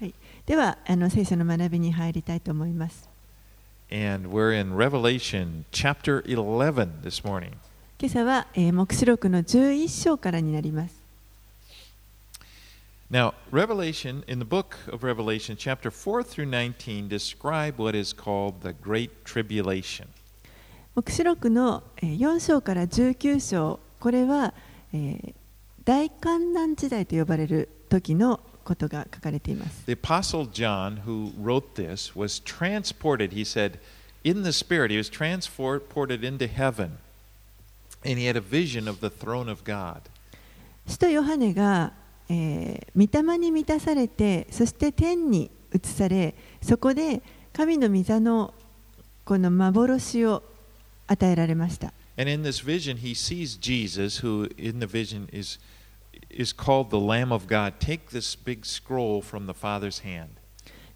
はい、ではあの聖書の学びに入りたいと思います。And we're in Revelation chapter 11 this morning. 今朝は、えー、黙示録の11章からになります。Now, Revelation, in the book of Revelation, chapter 4 through 19, describe what is called the Great Tribulation. 黙示録のえー4章から19章、これは、えー大観難時代と呼ばれる時のことが書かれています。The Apostle John, who wrote this, was transported, he said, in the Spirit, he was transported into heaven, and he had a vision of the throne of God. 使徒ヨハネが、えー、御霊に満たされてそして天に移されそこで神の御座のこの幻を与えられました And in this vision, he sees Jesus, who in the vision is, is called the Lamb of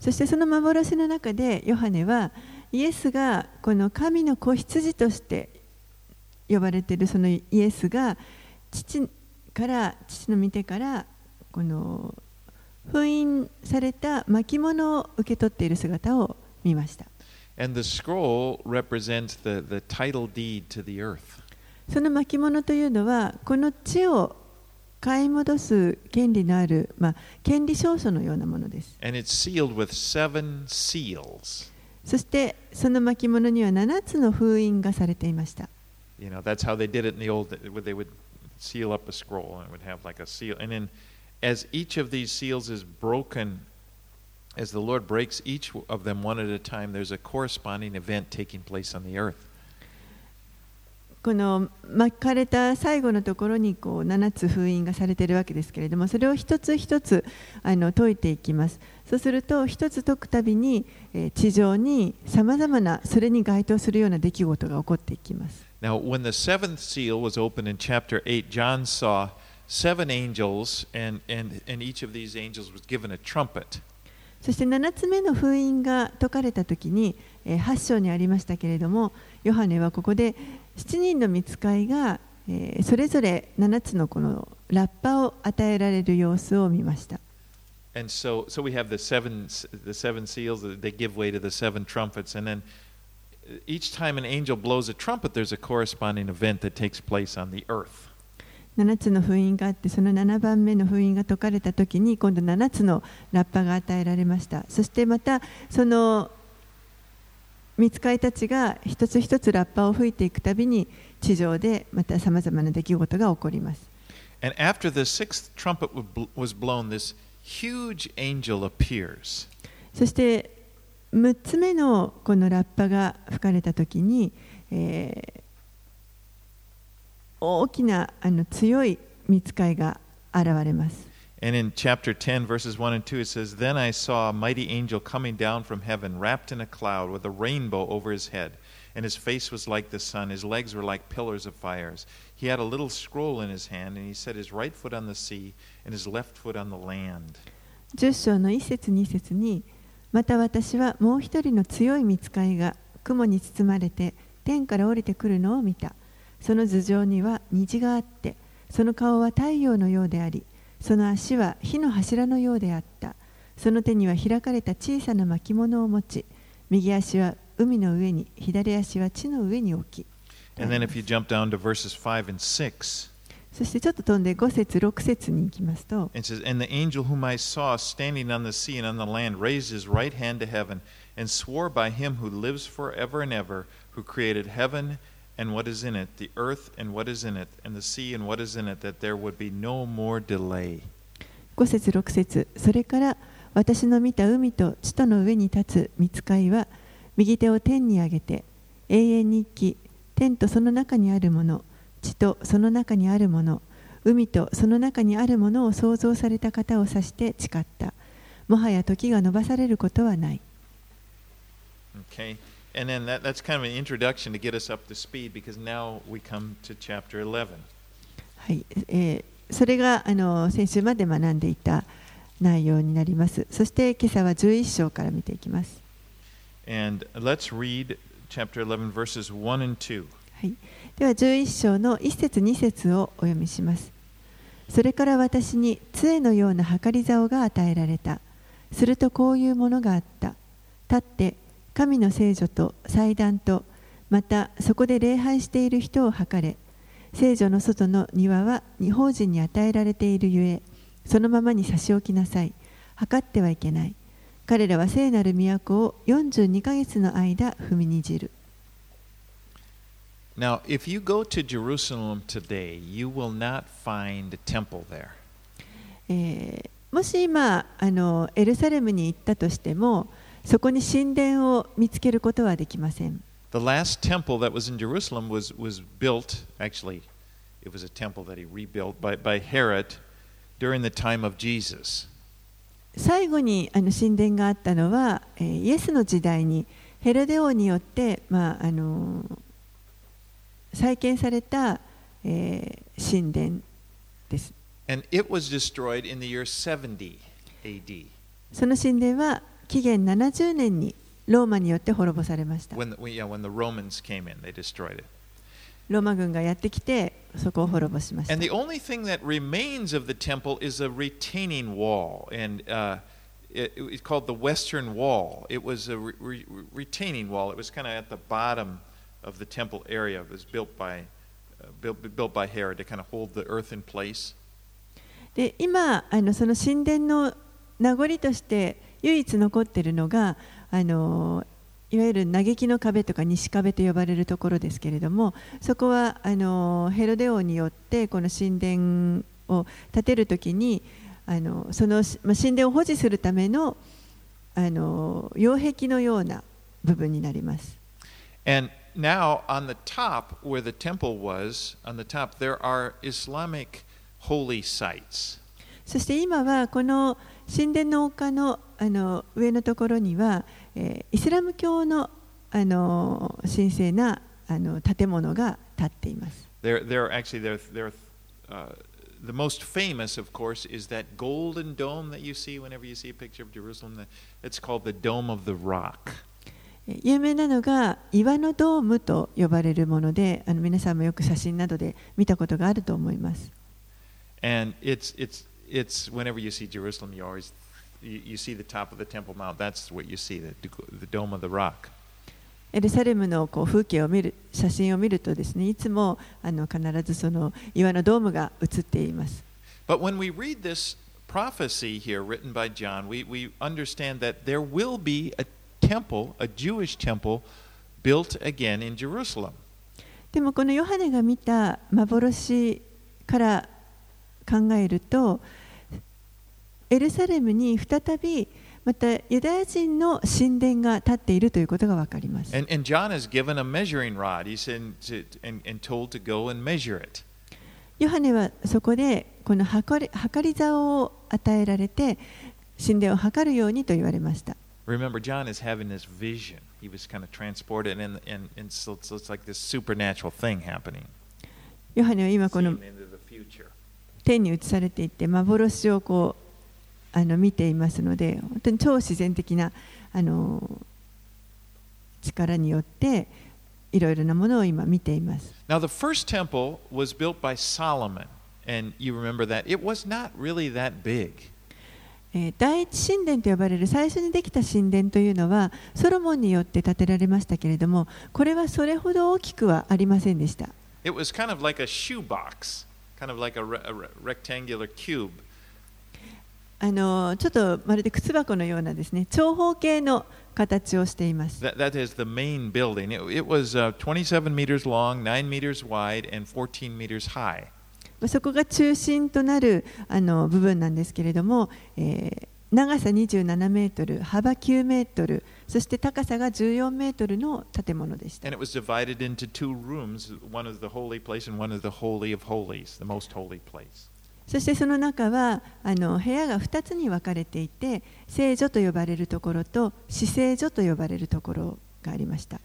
そしてその幻の中でヨハネはイエスがこの神の子羊として呼ばれているそのイエスが父から父の見てからこの封印された巻物を受け取っている姿を見ました。その巻物というのはこの地を買い戻す権利のある、まあ、権利証書のようなものです。And it's sealed with seven seals. そしてその巻物には7つの封印がされていました。You know, that's how they did it in the old they would seal up a scroll and it would have like a seal. And then as each of these seals is broken, as the Lord breaks each of them one at a time, there's a corresponding event taking place on the earth. この巻かれた最後のところにこう7つ封印がされているわけですけれどもそれを一つ一つあの解いていきますそうすると一つ解くたびに、え地上にさまざまなそれに該当するような出来事が起こっていきます Now, when the seventh seal was opened in chapter 8, John saw seven angels, and, and, and each of these angels was given a trumpet. そして7つ目の封印が解かれた時に、えー8章にありましたけれどもヨハネはここで7人の御使いが、えそれぞれ7つのこのラッパを与えられる様子を見ました。And so, so we have the seven, the seven seals, that they give way to the seven trumpets. And then each time an angel blows a trumpet, there's a corresponding event that takes place on the earth. 7つの封印があってその7番目の封印が解かれた時に今度7つのラッパが与えられましたそしてまたその見つかいたちが一つ一つラッパを吹いていくたびに地上でまたさまざまな出来事が起こります And after the sixth trumpet was blown, this huge angel appears. そして6つ目のこのラッパが吹かれた時に、えー大きなあの強い見つかいが現れます。And in chapter 10, verses 1 and 2, it says, Then I saw a mighty angel coming down from heaven, wrapped in a cloud, with a rainbow over his head. And his face was like the sun, his legs were like pillars of fires. He had a little scroll in his hand, and he set his right foot on the sea and his left foot on the land. 10章の1節2節にまた私はもう一人の強い見つかいが雲に包まれて天から降りてくるのを見たその頭上には虹があってその顔は太陽のようでありその足は火の柱のようであったその手には開かれた小さな巻物を持ち右足は海の上に左足は地の上に置き And then if you jump down to verses 5 and 6, そしてちょっと飛んで5節6節に行きますと it says, And the angel whom I saw standing on the sea and on the land raised his right hand to heaven and swore by him who lives forever and ever, who created heaven and what is in it, the earth and what is in it, and the sea and what is in it, that there would be no more delay. 5節6節それから私の見た海と地との上に立つ見つかいは右手を天に上げて永遠に生き天とその中にあるもの地とその中にあるもの海とその中にあるものを創造された方を指して誓ったもはや時が延ばされることはない Okay? And えそれがあの先週まで学んでいた内容になります。そして今朝は11章から見ていきます。はい、では11章の1節2節をお読みします。それから私に杖のような計り竿が与えられた。するとこういうものがあった。立って神の聖女と祭壇とまたそこで礼拝している人を測れ。聖女の外の庭は違法人に与えられているゆえ、そのままに差し置きなさい。測ってはいけない。彼らは聖なる都を42ヶ月の間踏みにじる。Now, if you go to Jerusalem today, you will not find a temple there. えーもし今あのエルサレムに行ったとしてもそこに神殿を見つけることはできません The last temple that was in Jerusalem was, was built, actually, it was a temple that he rebuilt by, by Herod during the time of Jesus. 最後にあの神殿があったのは、えーイエスの時代にヘロデ王によって、まああの再建された、えー神殿です And it was destroyed in the year 70 AD その神殿は紀元70年にローマによって滅ぼされました when the, yeah, when the Romans came in, they destroyed it. ローマ軍がやってきてそこを滅ぼしました And the only thing that remains of the temple is a retaining wall, and uh, it, it's called the Western Wall. It was a re- re- retaining wall. It was kind of at the bottom of the temple area. It was built by uh, built, built by Herod to kind of hold the earth in place. で今あのその神殿の名残として唯一残っているのがあのいわゆる嘆きの壁とか西壁と呼ばれるところですけれどもそこはあのヘロデ王によってこの神殿を建てるときにあのその、まあ、神殿を保持するためのあの擁壁のような部分になります。And now on the top, where the temple was, on the top there are Islamic holy sites. そして今はこの神殿の丘のあの上のところには、えーイスラム教のあの神聖なあの建物が建っています。There, there actually, there, there, uh, the most famous, of course, is that golden dome that you see whenever you see a picture of Jerusalem. It's called the Dome of the Rock. えー有名なのが岩のドームと呼ばれるもので、あの皆さんもよく写真などで見たことがあると思います。And it's, it's, it's whenever you see Jerusalem, you always you, you see the top of the Temple Mount. That's what you see, the, the Dome of the Rock. エルサレムのこう風景を見る写真を見るとですねいつもあの必ずその岩のドームが映っています。 But when we read this prophecy here written by John, we, we understand that there will be a temple, a Jewish temple, built again in Jerusalem. でもこのヨハネが見た幻から 考えるとエルサレムに再びまたユダヤ人の神殿が建っているということが分かります。And, and John is given a measuring rod. He's in, and, and told to go and measure it. ヨハネはそこでこの測り測り竿を与えられて神殿を測るようにと言われました。Remember, John is having this vision. He was kind of transported, and, and, and so, so it's like this supernatural thing happening. ヨハネは今こ Seeing の into the future. 天に移されていて幻をこうあの見ていますので本当に超自然的なあの力によっていろいろなものを今見ています。Now, the first temple was built by Solomon, and you remember that. It was not really that big. えー第一神殿と呼ばれる最初にできた神殿というのはソロモンによって建てられましたけれどもこれはそれほど大きくはありませんでした。It was kind of like a shoebox, kind of like a, re- a re- rectangular cube. あのちょっとまるで靴箱のようなですね長方形の形をしています。That, that is the main building. It, it was uh, 27 meters long, 9 meters wide, and 14 meters high. そこが中心となるあの部分なんですけれども、えー長さ27メートル、幅9メートル、そして高さが14メートルの建物でした。そしてその中はあの部屋が2つに分かれていて、聖女と呼ばれるところと、死聖女と呼ばれるところがありました。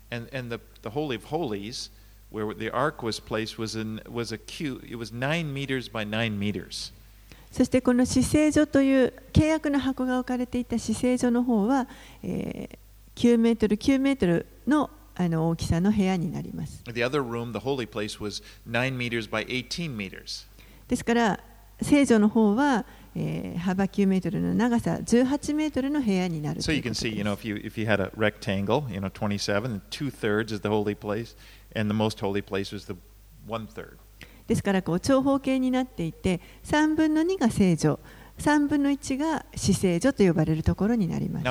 そしてこの死聖女という契約の箱が置かれていた死聖女の方は、9メートル9メートルの,あの大きさの部屋になります。ですから、聖女の方は、えー、幅9メートルの長さ18メートルの部屋になる。そう、so you know, you know, ですから、長方形になっていて、3分の2が聖女。3分の1が死聖所と呼ばれるところになります。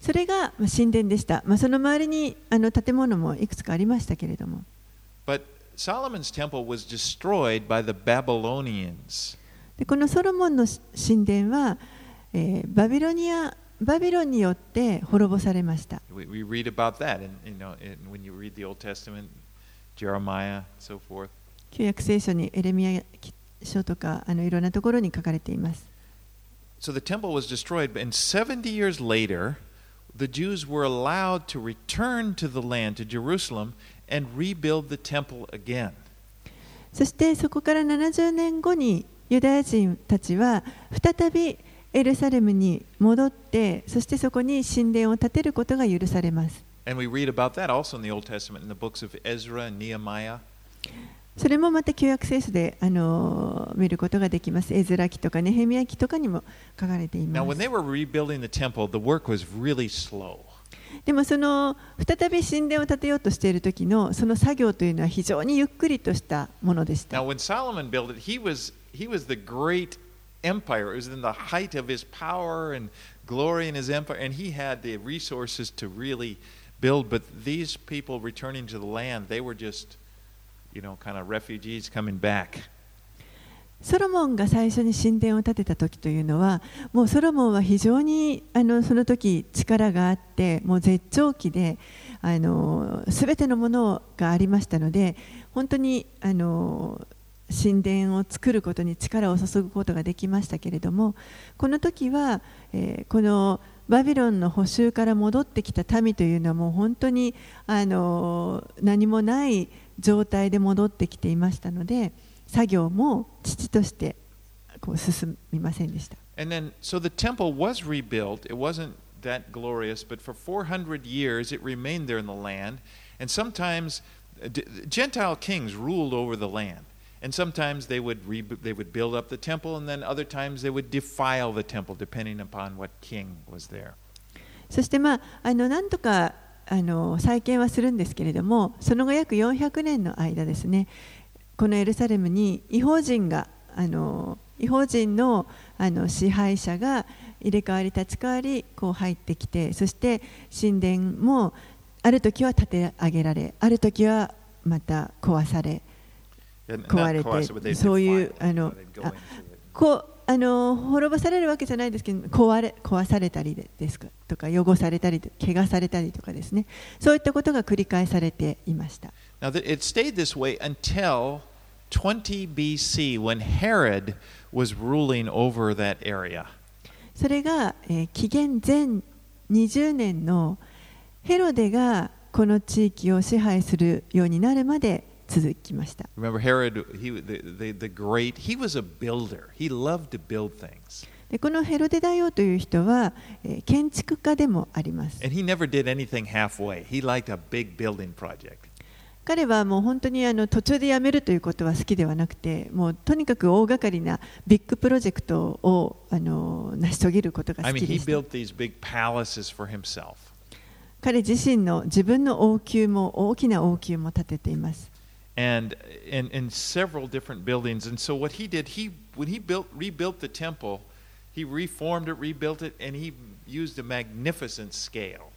それが神殿でした。まあ、その周りにあの建物もいくつかありましたけれども。でこのソロモンの神殿は、えー、バビロニア。バビロンによって滅ぼされました。旧、旧約聖書にエレミア書とかあのいろんなところに書かれています So the temple was destroyed, in 70 years later, the Jews were allowed to return to the land, to Jerusalem, and rebuild the temple again. そしてそこから70年後にユダヤ人たちは再びエルサレムに戻ってそしてそこに神殿を建てることが許されます And we read about that also in the Old Testament, in the books of Ezra and Nehemiah. それもまた旧約聖書であの見ることができますエズラ記とかネヘミヤ記とかにも書かれてい Now, ま when す they were rebuilding the temple, the work was really slow. でもその再び神殿を建てようとしている時のその作業というのは非常にゆっくりとしたものでした Now, when Solomon built it, he was he was the great empire. It was in the height of his power and glory in his empire, and he had the resources to really build. But these people returning to the land, they were just, you know, kind of refugees coming back. ソロモンが最初に神殿を建てた時というのはもうソロモンは非常にあのその時力があってもう絶頂期であの全てのものがありましたので本当にあの神殿を作ることに力を注ぐことができましたけれどもこの時は、えーこのバビロンの補修から戻ってきた民というのはもう本当にあの何もない状態で戻ってきていましたので作業も父としてこう進みませんでした。And then, so the temple was rebuilt. It wasn't that glorious, but for 400 years it remained there in the land. And sometimes uh, Gentile kings ruled over the land. And sometimes they would, re- they would build up the temple, and then other times they would defile the temple, depending upon what king was there. そしてまああのなんとかあの再建はするんですけれどもその後約400年の間ですねこのエルサレムに違法人があの違法人のあの支配者が入れ替わり立ち替わりこう入ってきてそして神殿もある時は建て上げられある時はまた壊され壊れてそういうあのあ.こうあの滅ぼされるわけじゃないですけど壊れ壊されたりでですか？とか汚されたり怪我されたりとかですね。そういったことが繰り返されていました。Now, it stayed this way until 20 BC when Herod was ruling over that area. それが、えー紀元前20年のヘロデがこの地域を支配するようになるまで続きました。でこのヘロデ大王という人は、え、建築家でもあります。彼はもう本当にあの途中でやめるということは好きではなくて、もうとにかく大掛かりなビッグプロジェクトをあの成し遂げることが好き彼自身の自分の王宮も大きな王宮も建てています。And in, in several different buildings. And so what he did, he when he built rebuilt the temple, he reformed it, rebuilt it, and he used a magnificent scale.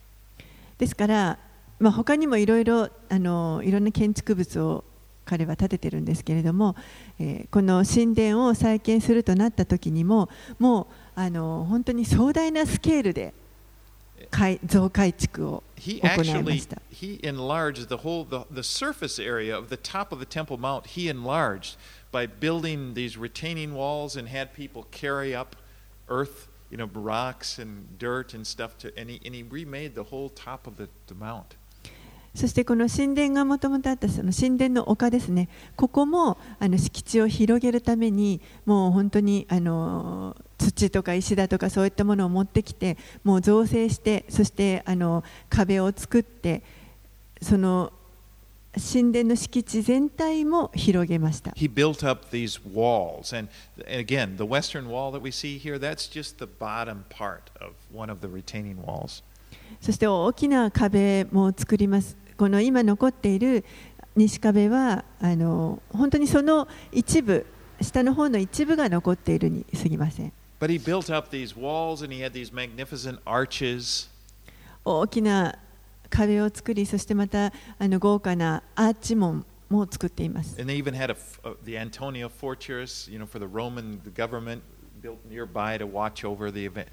ですから、まあ、他にもいろいろあのいろんな建築物を彼は建ててるんですけれども、えーこの神殿を再建するとなった時にももうあの本当に壮大なスケールで 増改築を He 行いま actually した。 he enlarged the whole the, the surface area of the top of the Temple Mount. He enlarged by building these retaining walls and had people carry up earth, you know, rocks and dirt and stuff to and he, and he remade the whole top of the, the mount. そしてこの神殿がもともとあったその神殿の丘ですね、ここもあの敷地を広げるために、もう本当にあの土とか石だとかそういったものを持ってきて、もう造成して、そしてあの壁を作って、その神殿の敷地全体も広げました。He built up these walls. And, and again, the western wall that we see here, that's just the bottom part of one of the retaining walls. そして大きな壁も作ります。この今残っている西壁はあの本当にその一部、下の方の一部が残っているに過ぎません。But he built up these walls and he had these magnificent arches. 大きな壁を作り、そしてまたあの豪華なアーチ門も作っています。And they even had a, uh, the Antonia Fortress, you know, for the Roman government built nearby to watch over the event,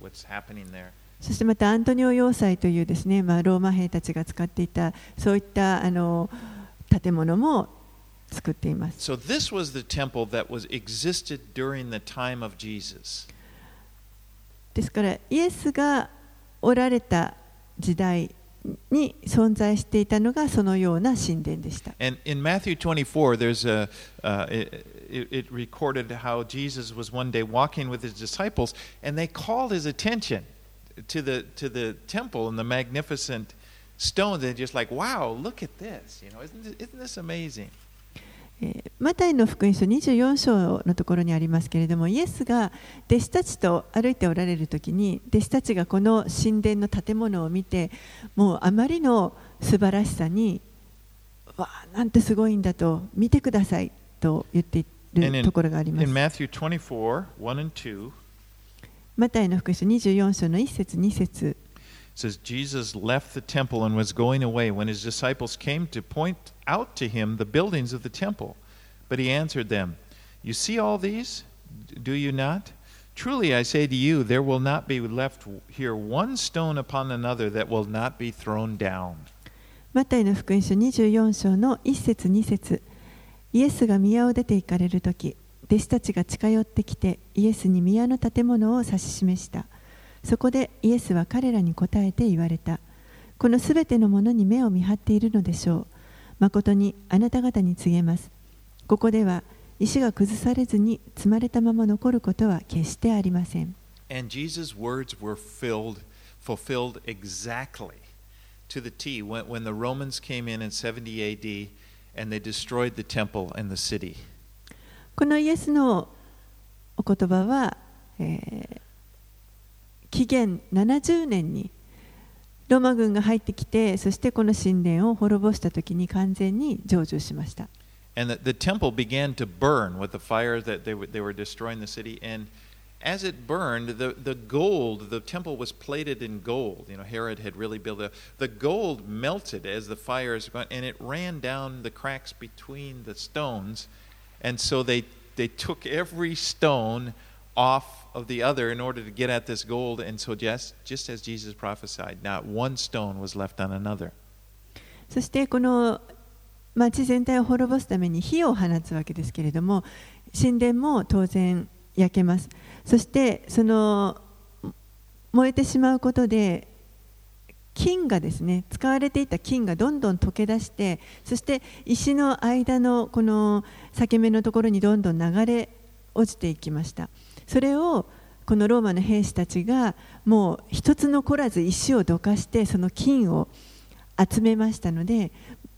what's happening there. そしてまたアントニオ要塞というですね、まあ、ローマ兵たちが使っていたそういったあの建物も作っています。So this was the temple that was existed during the time of Jesus. ですからイエスがおられた時代に存在していたのがそのような神殿でした。And in Matthew 24, there's a, uh, it, it, it recorded how Jesus was one day walking with his disciples, and they called his attention to the, to the temple and the magnificent stones. And just like, wow, look at this. You know, isn't this, isn't this amazing? えーマタイの福音書24章のところにありますけれどもイエスが弟子たちと歩いておられる時に弟子たちがこの神殿の建物を見てもうあまりの素晴らしさにわあなんてすごいんだと見てくださいと言っている in, ところがありま in す Matthew 24, 1 and 2, マタイの福音書24章の1節2節 says, Jesus left the temple and was going away when his disciples came to point out to him the buildings of the temple. But he answered them, You see all these? Do you not? Truly I say to you, there will not be left here one stone upon another that will not be thrown down. マタイの福音書24章の1節2節イエスが宮を出て行かれる時弟子たちが近寄ってきてイエスに宮の建物を指し示した。そこでイエスは彼らに答えて言われた。このすべてのものに目を見張っているのでしょう。まことにあなた方に告げます。ここでは石が崩されずに積まれたまま残ることは決してありません。And Jesus' words were fulfilled exactly to the T when the Romans came in in 70 AD and they destroyed the temple and the city. このイエスのお言葉は、えー紀元70年にローマ軍が入ってきてそしてこの神殿を滅ぼした時に完全に成就しました And the, the temple began to burn with the fire that they, were- they were destroying the city. And as it burned, the, the gold, the temple was plated in gold. You know, Herod had really built a. The gold melted as the fires went, and it ran down the cracks between the stones. And so they, they took every stone off of the other in order to get at this gold. And so, just, just as Jesus prophesied, not one stone was left on another. そしてこの町全体を滅ぼすために火を放つわけですけれども神殿も当然焼けますそしてその燃えてしまうことで金がですね使われていた金がどんどん溶け出してそして石の間のこの裂け目のところにどんどん流れ落ちていきましたそれをこのローマの兵士たちがもう一つ残らず石をどかしてその金を集めましたので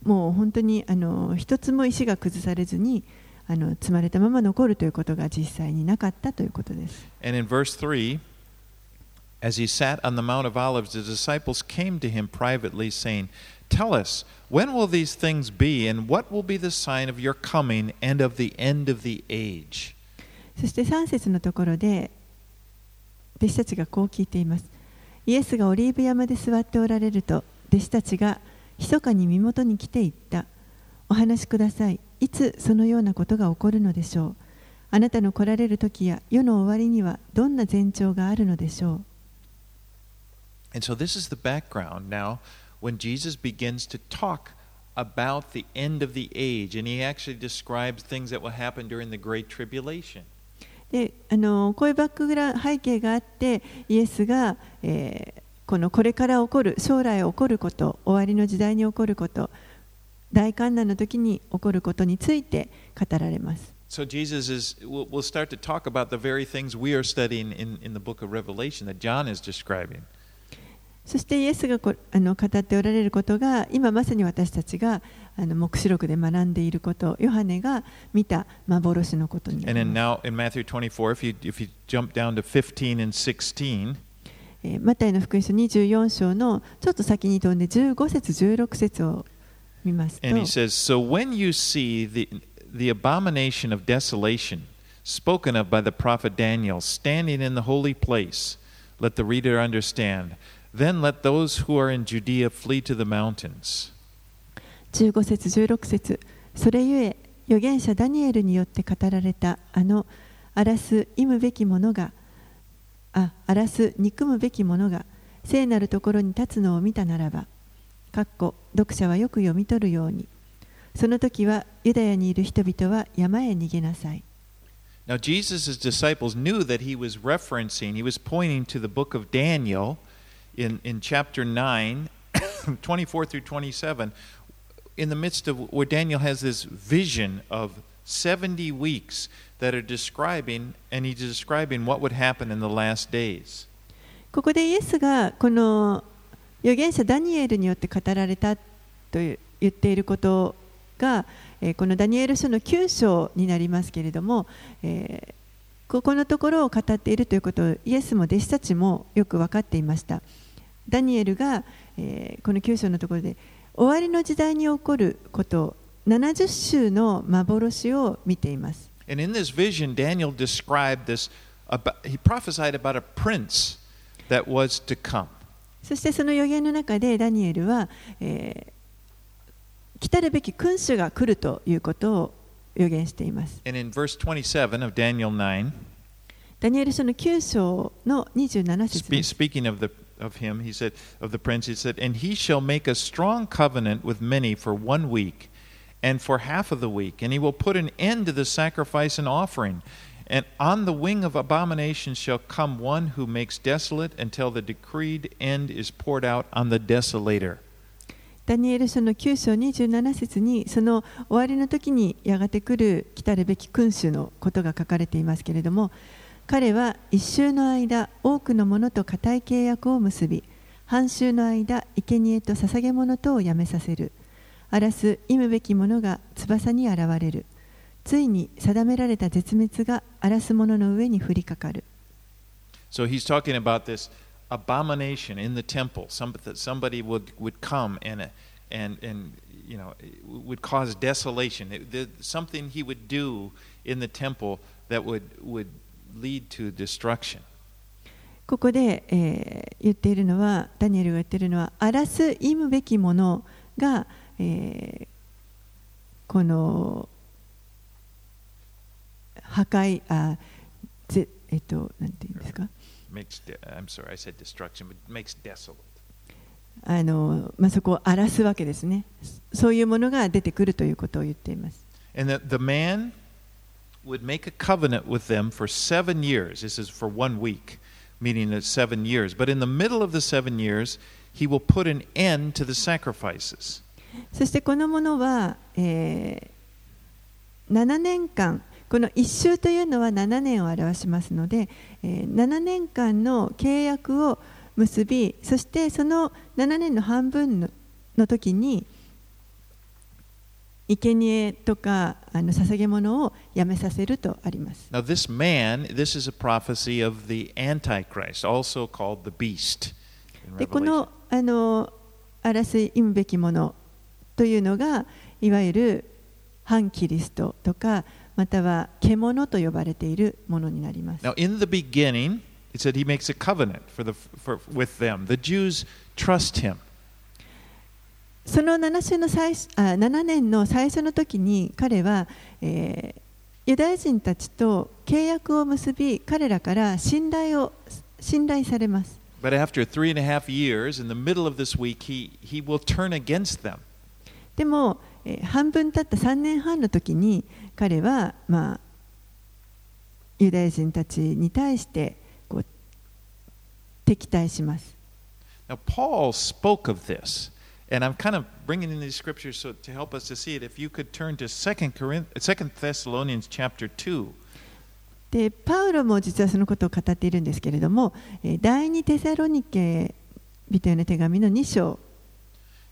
もう本当にあの一つも石が崩されずにあの積まれたまま残るということが実際になかったということです。And in verse 3, as he sat on the Mount of Olives, the disciples came to him privately, saying, Tell us, when will these things be, and what will be the sign of your coming and of the end of the age? そして3節のところで弟子たちがこう聞いています。イエスがオリーブ山で座っておられると弟子たちが密かに身元に来て言った。お話しください。いつそのようなことが起こるのでしょう。あなたの来られる時や世の終わりにはどんな前兆があるのでしょう。And so this is the background now when Jesus begins to talk about the end of the age, and he actually describes things that will happen during the Great Tribulation. であのこういうバックグラウンド背景があってイエスが、えーこのこれから起こる将来起こること終わりの時代に起こること大観難の時に起こることについて語られます。 So Jesus is will will start to talk about the very things we are studying in, in the book of Revelation that John is describing. そしてイエスがこあの語っておられることが今まさに私たちがあの黙示録で学んでいることヨハネが見た幻のことになります now in Matthew 24, if you, if you jump down to 15 and 16, えーマタイの福音書24章のちょっと先に飛んで15節16節を見ますと and he says, So when you see the, the abomination of desolation spoken of by the prophet Daniel standing in the holy place, let the reader understand. Then let those who are in Judea flee to the mountains. 15節16節それゆえ預言者ダニエルによって語られたあの荒らす忌むべきものがあ荒らす憎むべきものが聖なるところに立つのを見たならばかっこ読者はよく読み取るようにその時はユダヤにいる人々は山へ逃げなさい Now, Jesus' disciples knew that he was referencing, he was pointing to the book of Daniel in, in chapter 9, 24 through 27, in the midst of where Daniel has this vision of 70 weeks that are describing, and he's describing what would happen in the last days. ここでイエスがこの預言者ダニエルによって語られたと言っていることが、えこのダニエル書の9章になりますけれども、えここのところを語っているということをイエスも弟子たちもよく分かっていました。ダニエルが、えー、この九章のところで終わりの時代に起こること70週の幻を見ています。そしてその予言の中でダニエルは、えー、来たるべき君主が来るということを予言しています。ダニエル書の9章の27節です。Spe of him, he said of the prince, he said, "And he shall make a strong covenant with many for one week, and for half of the week, and he will put an end to the sacrifice and offering. And on the wing of abomination shall come one who makes desolate until the decreed end is poured out on the desolator." ダニエル書の9章27節にその終わりの時にやがて来る来たるべき君主のことが書かれていますけれども 彼は一周の間多くの者と固い契約を結び半周の間生贄と捧げ物とをやめさせる荒らす忌むべき者が翼に現れるついに定められた絶滅が荒らす者の上に降りかかる So he's talking about this abomination in the temple. Some, that somebody would, would come and, and, and you know, would cause desolation. Something he would do in the temple that would, would lead to destruction. ここで、えー言っているのはダニエルが言っているのは荒らす忌むべきものが、えーこの破壊あぜえっとなんていうんですか？Makes de- I'm sorry, I said destruction, but makes desolate. あの、まあ、そこを荒らすわけですねそういうものが出てくるということを言っています And that the man would make a covenant with them for seven years. This is for one week, meaning that seven years. But in the middle of the seven years, he will put an end to the sacrifices. そしてこのものは、えー7年間この一周というのは7年を表しますので、えー7年間の契約を結びそしてその7年の半分のの時に生贄とかあの捧げ物をやめさせるとあります。Now, this man, this is a prophecy of the Antichrist, also called the beast. でこ.のあの荒らす忌むべきものというのがいわゆる反キリストとかまたは獣と呼ばれているものになります。Now, in the beginning, it said he makes a covenant for the, for, with them. The Jews trust him. その 7, 週の最初あ7年の最初の時に彼は、えーユダヤ人たちと契約を結び彼らから信頼を信頼されます。But after three and a half years, in the middle of this week, he, he will turn against them. でも、えー半分経った3年半の時に彼は、まあ、ユダヤ人たちに対してこう敵対します。Now, Paul spoke of this, and I'm kind of bringing in these scriptures so, to help us to see it. If you could turn to 2 Corinth, 2 Thessalonians chapter 2. でパウロも実はそのことを語っているんですけれども、えー第二テサロニケ人への手紙の2章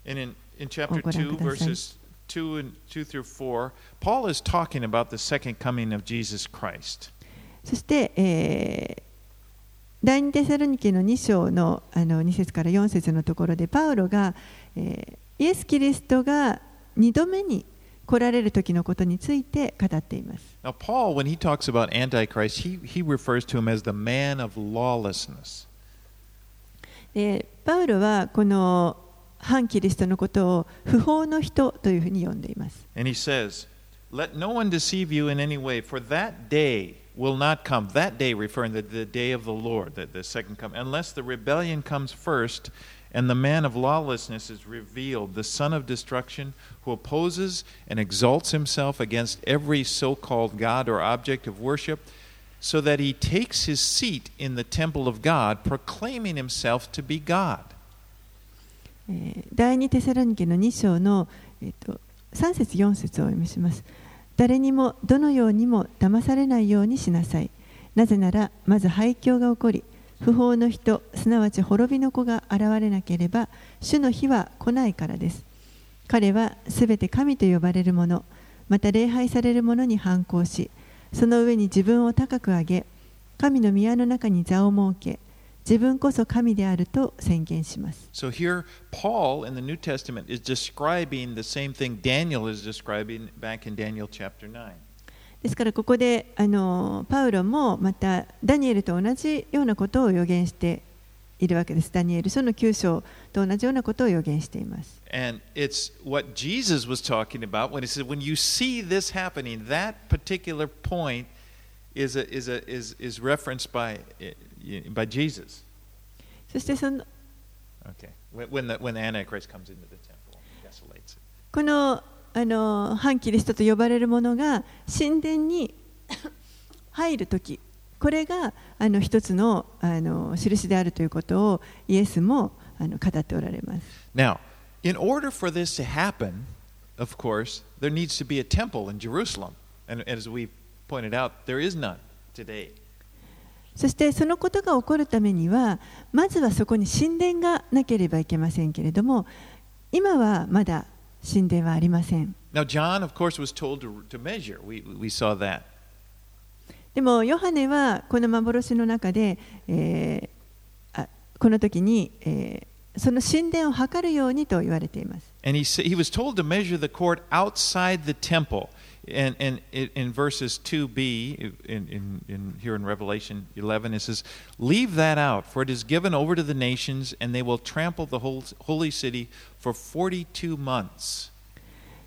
And in, in chapter ご覧 2, ください。verses 2 and 2 through 4, Paul is talking about the second coming of Jesus Christ. そして、えー第二テサロニケの2章のあの2節から4節のところでパウロが、えーイエス・キリストが2度目に来られる時のことについて語っています。Now, Paul, when he talks about Antichrist, he, he refers to him as the man of lawlessness. でパウロはこの反キリストのことを不法の人というふうに呼んでいます。And he says, Let no one deceive you in any way, for that day will not come. That day, referring to the day of the Lord, the, the second coming, unless the rebellion comes first and the man of lawlessness is revealed, the son of destruction, who opposes and exalts himself against every so called God or object of worship, so that he takes his seat in the temple of God, proclaiming himself to be God. えー第二テサロニケの2章の、えー、と3節4節をお読みします。誰にもどのようにも騙されないようにしなさい。なぜなら、まず廃墟が起こり、 不法の人、すなわち滅びの子が現れなければ、主の日は来ないからです。彼はすべて神と呼ばれるもの、また礼拝されるものに反抗し、その上に自分を高く上げ、神の宮の中に座を設け、自分こそ神であると宣言します。So here, Paul in the New Testament is describing the same thing Daniel is describing back in Daniel chapter 9. ですからここであのパウロもまたダニエルと同じようなことを予言しているわけです。ダニエル書の9章と同じようなことを予言しています。And it's what Jesus was talking about when he said, when you see this happening, that particular point is, a, is, a, is, is referenced by, eh, by Jesus. そしてその Okay. When, when, the, when the Antichrist comes into the temple and desolates it. このあの反キリストと呼ばれるものが神殿に入るとき、これがあの一つのあの印であるということをイエスもあの語っておられます。Now, in order for this to happen, of course, there needs to be a temple in Jerusalem. And as we pointed out, there is none today. そしてそのことが起こるためにはまずはそこに神殿がなければいけませんけれども今はまだ神殿はありません Now, John, of course, was told to, to measure. We, we saw that. でもヨハネはこの幻の中で、えーあこの時に、えーその神殿を測るようにと言われています And he, sa- he was told to measure the court outside the temple. And, and it- in verses 2b, in, in, in, here in Revelation 11, it says, Leave that out, for it is given over to the nations, and they will trample the whole, holy city for 42 months.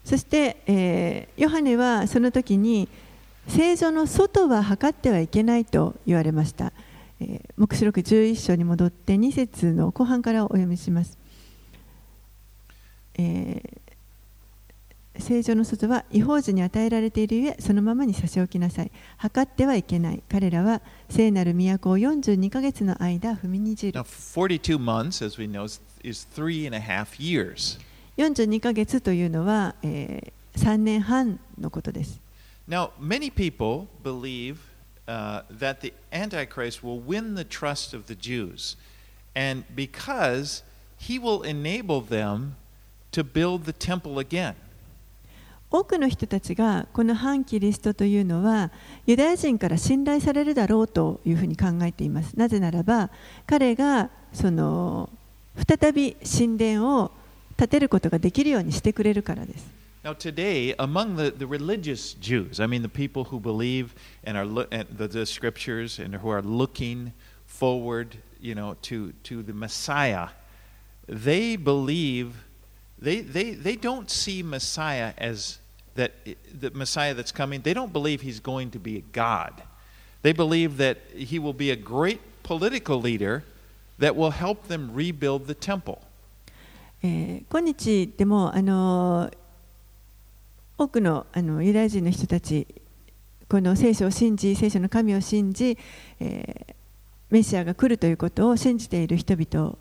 そして、えーヨハネはその時に聖女の外は測ってはいけないと言われました、えー黙示録11章に戻って2節の後半からお読みします、えー聖女の外は違法人に与えられているゆえそのままに差し置きなさい。測ってはいけない。彼らは聖なる都を42ヶ月の間踏みにじる。Now, 42 months, as we know, is, three and a half years. 42ヶ月というのは、え3年半のことです Now, many people believe uh, that the Antichrist will win the trust of the Jews, and because he will enable them to build the temple again. 多くの人たちがこの反キリストというのはユダヤ人から信頼されるだろうというふうに考えています。なぜならば彼がその再び神殿を建てることができるようにしてくれるからです。 Now, today, among the, the religious Jews, I mean the people who believe and are lo- at the, the scriptures and who are looking forward, you know, to, to the Messiah, they believe they, they, they don't see Messiah as that the Messiah that's coming. They don't believe he's going to be a God. They believe that he will be a great political leader That will help them rebuild the temple. え今日でもあの多くのあのユダヤ人の人たちこの聖書を信じ聖書の神を信じ、えーメシアが来るということを信じている人々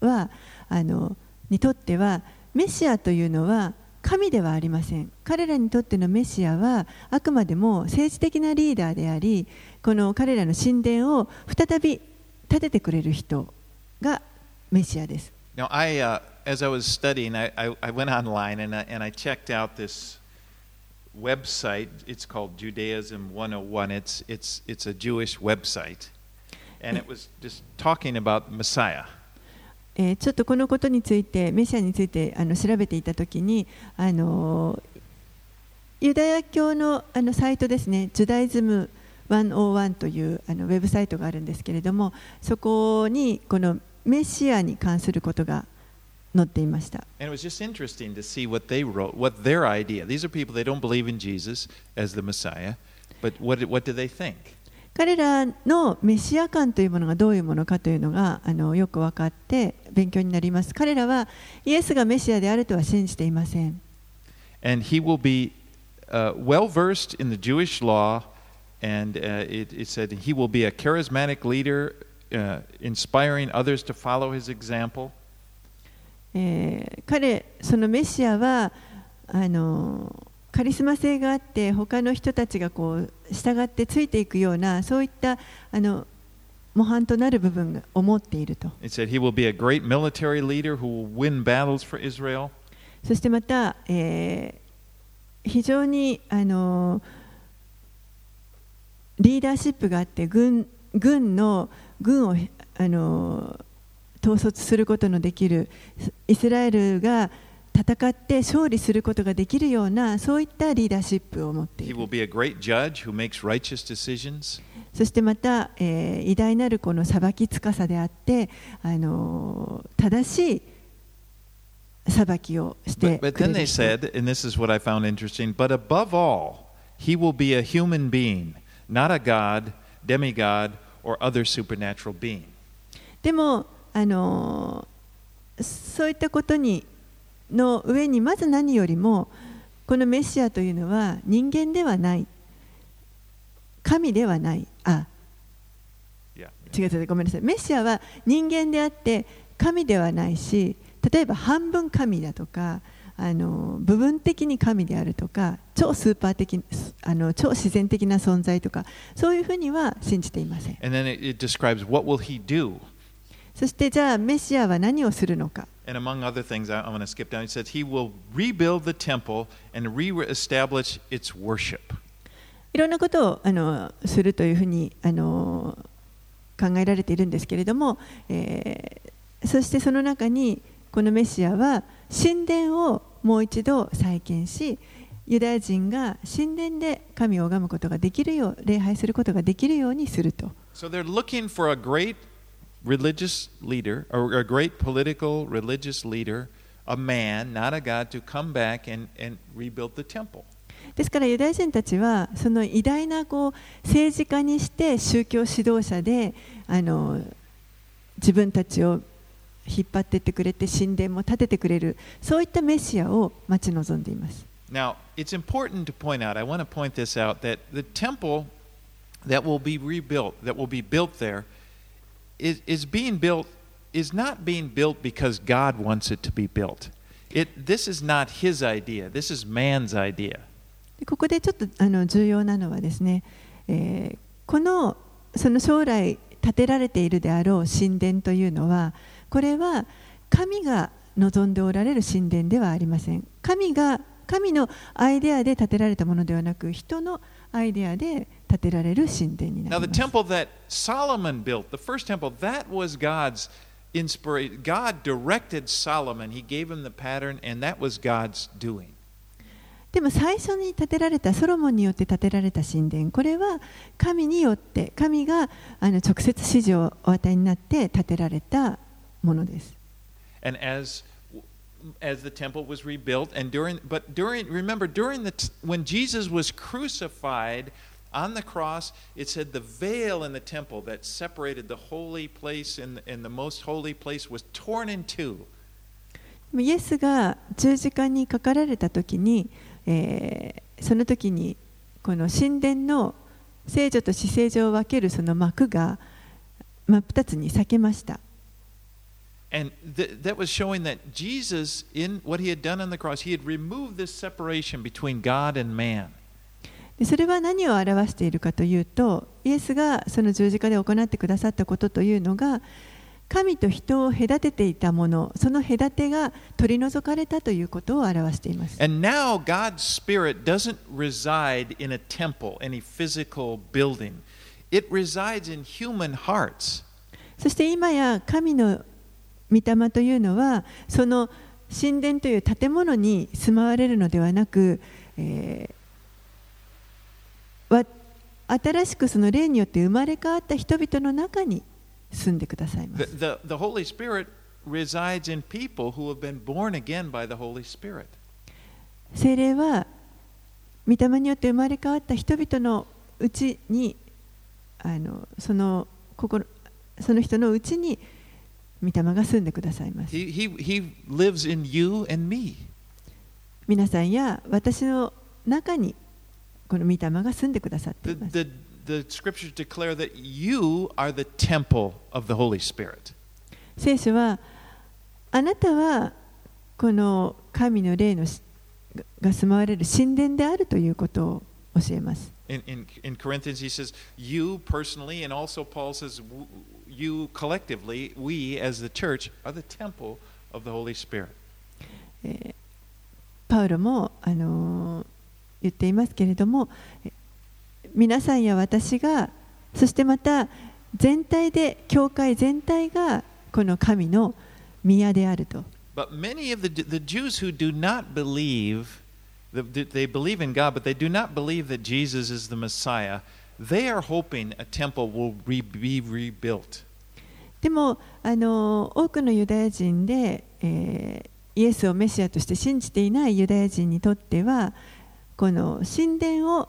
はあのにとってはメシアというのは神ではありません彼らにとってのメシアはあくまでも政治的なリーダーでありこの彼らの神殿を再び建ててくれる人がメシアです。Now, I, uh, as I was studying, I, I, I went online and I, and I checked out this website. It's called Judaism 101. It's, it's, it's a Jewish website. And it was just talking about Messiah. えーちょっとこのことについてメシアについてあの調べていたときにあのユダヤ教のあのサイトですね、ジュダイズム101というあのウェブサイトがあるんですけれども、そこにこのメシアに関することが載っていました。And it was just interesting to see what they wrote, what their idea. These are people they don't believe in Jesus as the Messiah, but what, what do they think? 彼らのメシア観というものがどういうものかというのがあのよく分かって勉強になります。彼らはイエスがメシアであるとは信じていません。And he will be uh, well versed in the Jewish law, and uh, it, it said he will be a charismatic leader, uh, 彼、そのメシアは。あのうカリスマ性があって他の人たちがこう従ってついていくようなそういったあの模範となる部分が思っていると。そしてまた、えー、非常にあのリーダーシップがあって軍,軍の軍をあの統率することのできるイスラエルが戦って勝利することができるようなそういったリーダーシップを持って。He will be a great そしてまた、えー、偉大なるこの裁きつかさであって、あのー、正しい裁きをしてくれる人 but, but said, all, being, God, God, or other supernatural being. でもあのそういったことにの上にまず何よりもこのメシアというのは人間ではない神ではないあ.違う違うごめんなさいメシアは人間であって神ではないし例えば半分神だとかあの部分的に神であるとか超スーパー的あの超自然的な存在とかそういうふうには信じていません And then it, describes what will he do. そしてじゃあメシアは何をするのか And among other things, I'm going to skip down. He says he will rebuild the temple and re-establish its worship. いろんなことをあのするというふうにあの考えられているんですけれども、えーそしてその中にこのメシアは神殿をもう一度再建しユダヤ人が神殿で神を拝むことができるよう礼拝することができるようにすると So they're looking for a great religious leader, or a great political religious leader, a man, not a God, to come back and, and rebuild the temple. ですからユダヤ人たちはその偉大なこう政治家にして宗教指導者であの自分たちを引っ張っていってくれて神殿も建ててくれるそういったメシアを待ち望んでいます。Now, it's important to point out, I want to point this out, that the temple that will be rebuilt, that will be built there, is, is being built, is not being built because God wants it to be built. It, this is not his idea, this is man's idea. でここでちょっとあの重要なのはですね、えーこのその将来建てられているであろう神殿というのはこれは神が望んでおられる神殿ではありません神が神のアイデアで建てられたものではなく人のアイデアで建てられる神殿にな Now, り the ます temple that Solomon built, the first temple, that was God's inspiration. God directed Solomon, he gave him the pattern, and that was God's doing. でも最初に建てられたソロモンによって建てられた神殿これは神によって神があの直接指示をお与えになって建てられたものです and as as the temple was rebuilt and during but during remember during the when jesus was crucified on the cross it said the veil in the temple that separated the holy place and, and the most holy place was torn in two イエスが十字架にかかられた時に、えーその時にこの神殿の聖女と死聖女を分けるその幕が真っ二つに裂けました and th- that was showing that jesus in what he had done on the cross he had removed this separation between god and man でそれは何を表しているかというとイエスがその十字架で行ってくださったことというのが神と人を隔てていたものその隔てが取り除かれたということを表しています And now God's Spirit doesn't reside in a temple, any physical building. It resides in human hearts. そして今や神の御霊というのはその神殿という建物に住まわれるのではなく、えーわ新しくその霊によって生まれ変わった人々の中に住んでくださいま The, す。the, the Holy Spirit resides in people who have been born again by the Holy Spirit. 聖霊は御霊によって生まれ変わった人々のうちにあのその心その人のうちに御霊が住んでくださいます。He, he, he 皆さんや私の中にこの御霊が住んでくださっています。The, the, the 聖書はあなたはこの神の霊のが住まわれる神殿であるということを教えます。In, in, in you collectively, we as the church, are the temple of the Holy Spirit. えーパウロも、あのー言っていますけれどもえ皆さんや私がそしてまた全体で教会全体がこの神の宮であると But many of the, the Jews who do not believe, the- the- they believe in God, but they do not believe that Jesus is the Messiah, they are hoping a temple will re, be rebuilt. でも、あのー多くのユダヤ人で、えーイエスをメシアとして信じていないユダヤ人にとってはこの神殿を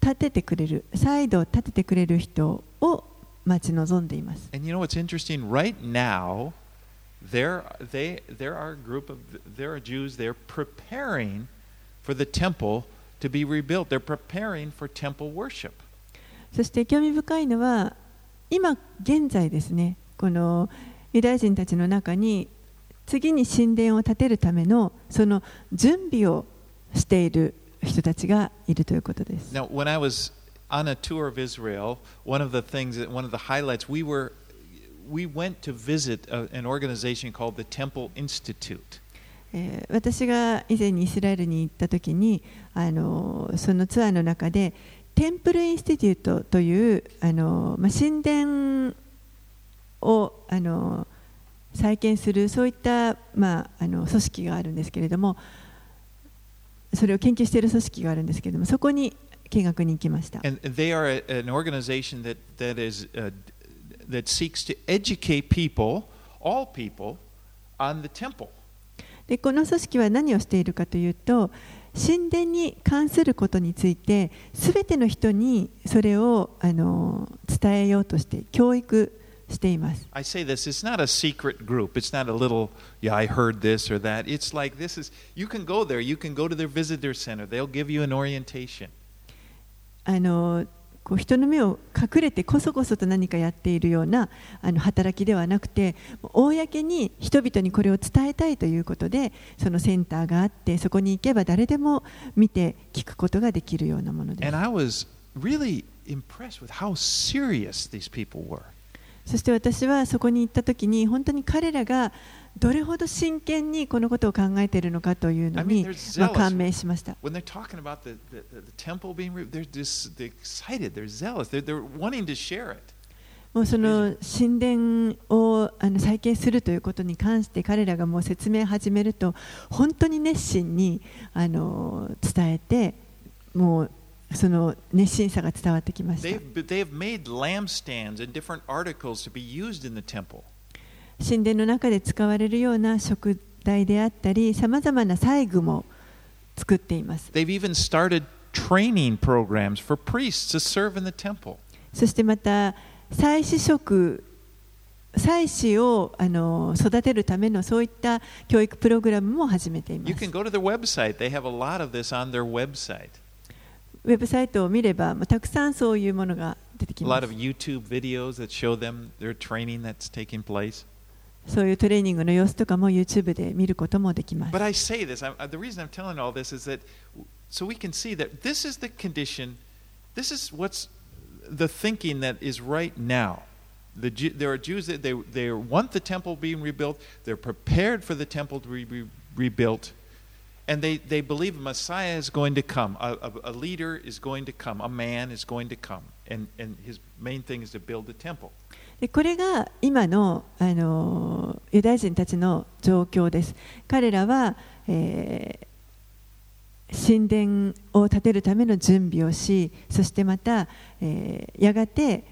建ててくれる再度建ててくれる人を待ち望んでいます And you know what's interesting? Right now, there, they, there are a group of, there are Jews, they're preparing for the temple to be rebuilt. They're preparing for temple worship. そして興味深いのは今現在ですねこのユダヤ人たちの中に次に神殿を建てるためのその準備をしている人たちがいるということです。Now, when I was on a tour of Israel, one of the things, one of the highlights, we were, we went to visit a, an organization called the Temple Institute. えー私が以前にイスラエルに行った時にあのそのツアーの中でテンプルインスティテュートというあの、まあ、神殿をあの再建するそういった、まあ、あの組織があるんですけれどもそれを研究している組織があるんですけれどもそこに見学に行きました。And they are a, an organization that, that, is, uh, that seeks to educate people, all people, on the temple. でこの組織は何をしているかというと神殿に関することについてすべての人にそれをあの伝えようとして教育しています。I say this, it's not a secret group. It's not a little, yeah, I heard this or that. It's like this is, you can go there, you can go to their visitor center, they'll give you an orientation. あのこう人の目を隠れてこそこそと何かやっているようなあの働きではなくて公に人々にこれを伝えたいということでそのセンターがあってそこに行けば誰でも見て聞くことができるようなものですそして私はそこに行った時に本当に彼らがどれほど真剣にこのことを考えているのかというのにまあ感銘しました。もうその神殿をあの再建するということに関して彼らがもう説明始めると本当に熱心にあの伝えてもうその熱心さが伝わってきました。神殿の中で使われるような食材であったり、さまざまな細具も作っています。そしてまた、祭祀職、祭祀をあの育てるためのそういった教育プログラムも始めています。ウェブサイトを見れば、まあ、たくさんそういうものが出てきます.そういうトレーニングの様子とかも YouTube で見ることもできます But I say this, I, I- the reason I'm telling all this is that so we can see that this is the condition, this is what's the thinking that is right now. The, there are Jews that they, they want the temple being rebuilt, they're prepared for the temple to be re- rebuilt, and they, they believe a Messiah is going to come, a, a, a leader is going to come, a man is going to come, and, and his main thing is to build the temple. でこれが今のあのユダヤ人たちの状況です。彼らは、えー神殿を建てるための準備をし、そしてまた、えーやがて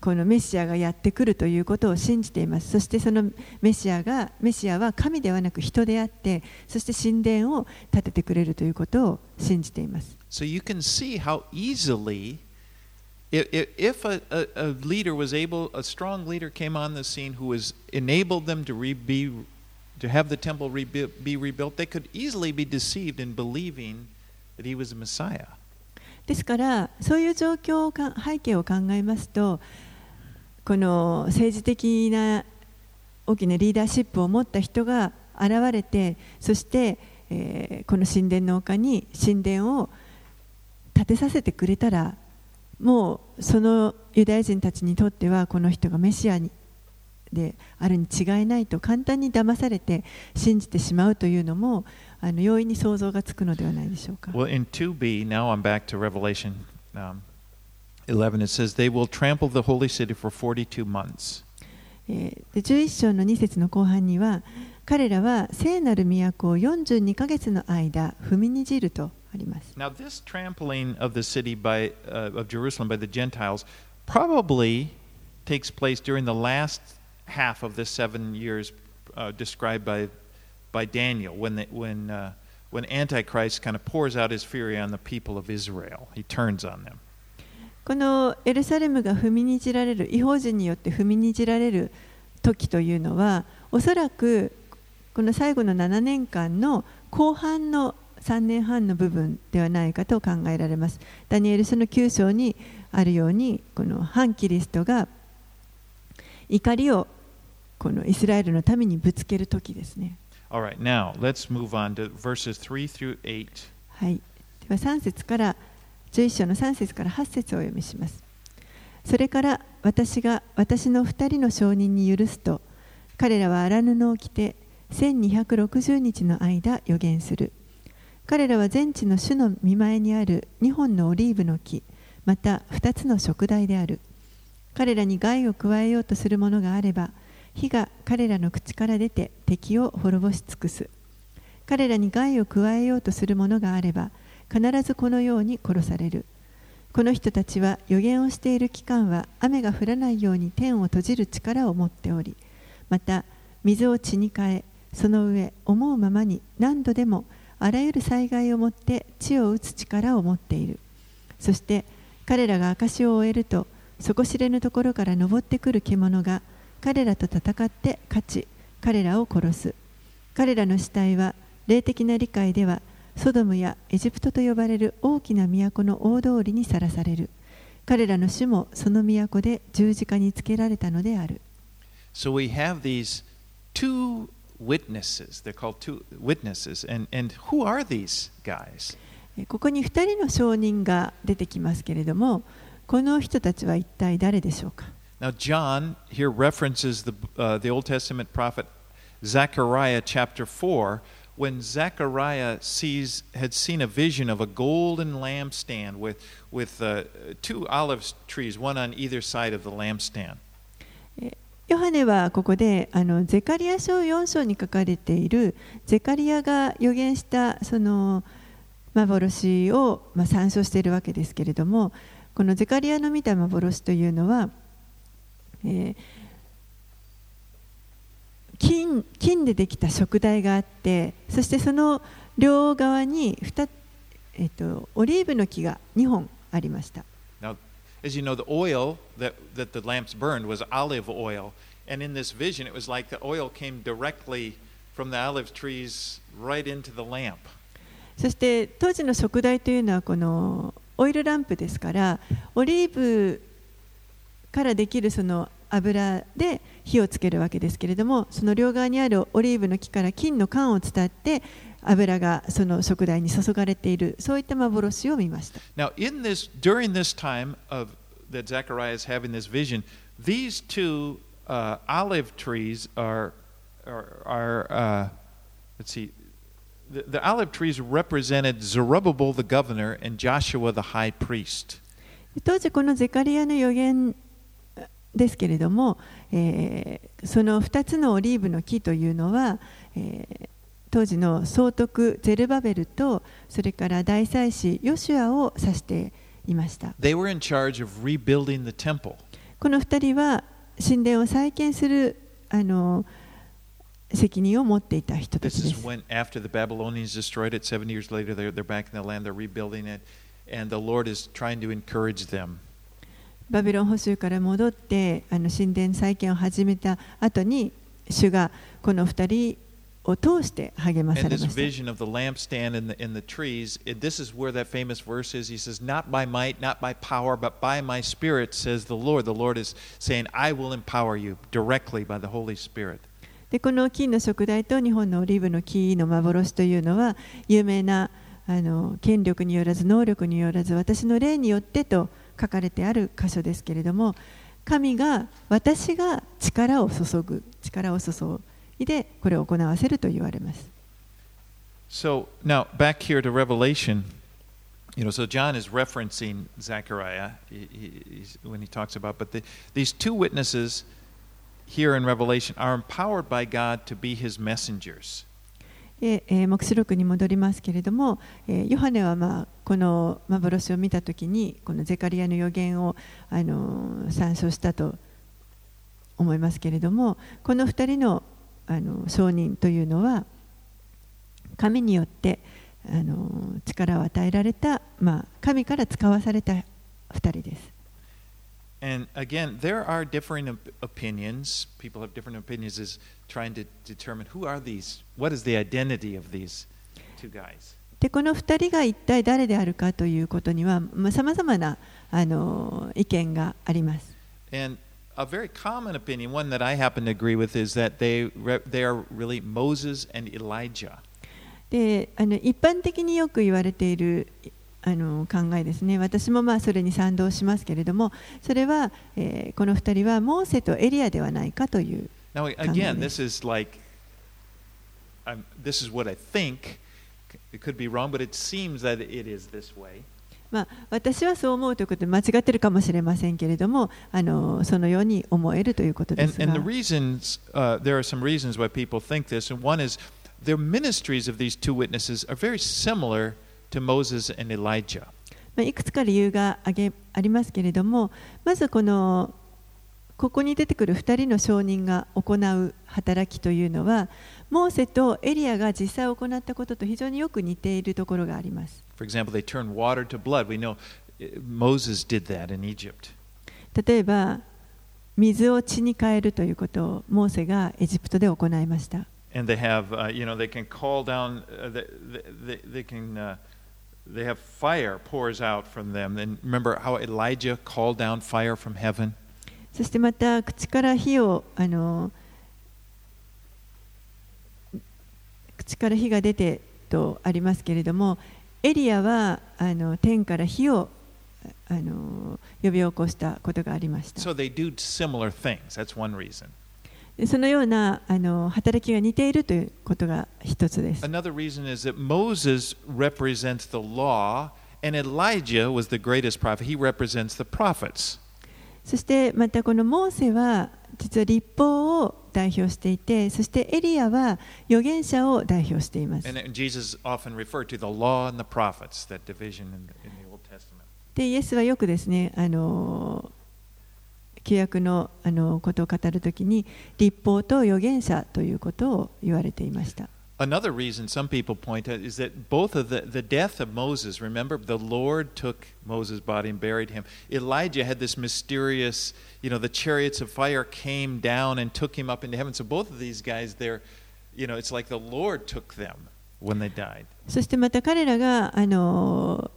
このメシアがやってくるということを信じています。そしてそのメシアがメシアは神ではなく人であって、そして神殿を建ててくれるということを信じています。So you can see how easily, if, a, a, a leader was able, a strong leader came on the scene who was enabled them to re, be, to have the temple rebu- be rebuilt, they could easily be deceived in believing that he was the Messiah. ですからそういう状況をか背景を考えますとこの政治的な大きなリーダーシップを持った人が現れてそして、えーこの神殿の丘に神殿を建てさせてくれたらもうそのユダヤ人たちにとってはこの人がメシアにであるに違いないと簡単に騙されて信じてしまうというのもあの容易に想像がつくのではないでしょうか。Well, in 2b, now I'm back to Revelation um, 11, it says, They will trample the holy city for 42 months. えーで11章の2節の後半には彼らは聖なる都を42ヶ月の間踏みにじるとあります。Now, this trampling of the city by, uh, of Jerusalem by the Gentiles probably takes place during the last half of the seven years uh, described by, by Daniel, when, the, when, uh, when Antichrist kind of pours out his fury on the people of Israel. He turns on them. このエルサレムが踏みにじられる違法人によって踏みにじられる時というのはおそらくこの最後の7年間の後半の3年半の部分ではないかと考えられます。ダニエル書の9章にあるようにこの反キリストが怒りをこのイスラエルのためにぶつける時ですね。Right, now let's move on to verses 3 through 8. はい、では3節から11章の3節から8節をお読みします。それから私が私の2人の証人に許すと彼らは荒布を着て1260日の間予言する。彼らは全地の主の見前にある2本のオリーブの木また2つの食材である。彼らに害を加えようとするものがあれば火が彼らの口から出て敵を滅ぼし尽くす。彼らに害を加えようとするものがあれば必ずこのように殺されるこの人たちは予言をしている期間は雨が降らないように天を閉じる力を持っておりまた水を血に変えその上思うままに何度でもあらゆる災害をもって地を打つ力を持っているそして彼らが証を終えると底知れぬところから登ってくる獣が彼らと戦って勝ち彼らを殺す彼らの死体は霊的な理解ではソドムやエジプトと呼ばれる大きな都の大通りにさらされる彼らの主もその都で十字架につけられたのである So we have these two witnesses. They're called two witnesses. And, and who are these guys? えここに2人の証人が出てきますけれどもこの人たちは一体誰でしょうか？Now, John here references the, uh, the Old Testament prophet Zechariah chapter 4 when Zechariah sees, had seen a vision of a golden lampstand with, with uh, two olive trees, one on either side of the lampstand. ヨハネはここであのゼカリア書4章に書かれているゼカリアが予言したその幻を、まあ、参照しているわけですけれどもこのゼカリアの見た幻というのは、えー金金でできた食台があってそしてその両側に 2, えっとオリーブの木が2本ありました。Now, as you know, the oil that, that the lamps burned was olive oil. And in this vision, it was like the oil came directly from the olive trees right into the lamp. そして当時の食台というのはこのオイルランプですからオリーブからできるその油で火をつけるわけですけれどもその両側にあるオリーブの木から金の管を伝って油がその食台に注がれているそういった幻を見ました Now, in this, during this time of that Zechariah is having this vision, these two uh, olive trees are, are, are uh, let's see, the, the olive trees represented Zerubbabel the governor and Joshua the high priest. 当時このゼカリアの予言ですけれども、えーその2つのオリーブの木というのは、えー当時の総督ゼルバベルとそれから大祭司ヨシュアを指していました They were in charge of rebuilding the temple. この2人は神殿を再建するあの責任を持っていた人たちで is す when, after the Babylonians destroyed it, 70 years later, they're, they're back in the land, they're rebuilding it, and the Lord is trying to encourage them. バビロン捕囚から戻ってあの神殿再建を始めた後に主がこの二人を通して励まされまし。この後の食材と日本のオリーブの木の幻というのは有名なあの権力によらず能力によらず私の例によってと。書かれてある箇所ですけれども神が私が力を注ぐ力を注いでこれを行わせると言われます So now back here to Revelation, you know, so John is referencing Zechariah when he talks about, but the, these two witnesses here in Revelation are empowered by God to be his messengers. で、えー、黙示録に戻りますけれども、えーヨハネは、まあ、この幻を見たときにこのゼカリアの予言を、あのー参照したと思いますけれどもこの2人の、あの証人というのは神によって、あの力を与えられた、まあ、神から使わされた2人です。And again, there are differing op- opinions. People have different opinions as trying to determine who are these, what is the identity of these two guys. でこの2人が一体誰であるかということにはさまざ、まな、あのー意見があります。 And a very common opinion, one that I happen to agree with, is that they, re- they are really Moses and Elijah. であの一般的によく言われている あの考えですね私もまあそれに賛同しますけれどもそれは、えーこの2人はモーセとエリアではないかという Now, again, this is like, I'm, this is what I think. It could be wrong, but it seems that it is this way. まあ、私はそう思うということで間違ってるかもしれませんけれどもあのそのように思えるということで And, す and the が reasons, uh, there are some reasons why people think this, and one is the ministries of these two witnesses are very similar いくつか理由がありますけれども、まずこのここに出てくる二人の証人が行う働きというのは、モーセとエリアが実際行ったことと非常によく似ているところがあります。例えば、水を血に変えるということをモーセがエジプトで行いました。And they have, uh, you know, they can call down, uh, they, they, they can. Uh, they have fire pours out from them and remember how elijah called down fire from heaven そしてまた口から火をあの口から火が出てとありますけれどもエリアはあの天から火をあの呼び起こしたことがありました。 so they do similar things that's one reason で そのようなあの働きが似ているということが一つです。another reason is that moses represents the law and elijah was the greatest prophet he represents the prophets そしてまたこのモーセは実は立法を代表していてそしてエリアは預言者を代表しています。and, jesus often referred to the law and the prophets that division in, in the old testament でイエスはよくですねあの旧約のあのことを語るときに立法と預言者ということを言われていました。Another reason some people point out is that both of the, the death of Moses, remember, the Lord took Moses' body and buried him. Elijah had this mysterious, you know, the chariots of fire came down and took him up into heaven. So both of these guys, they're, you know, it's like the Lord took them when they died. そしてまた彼らがあの、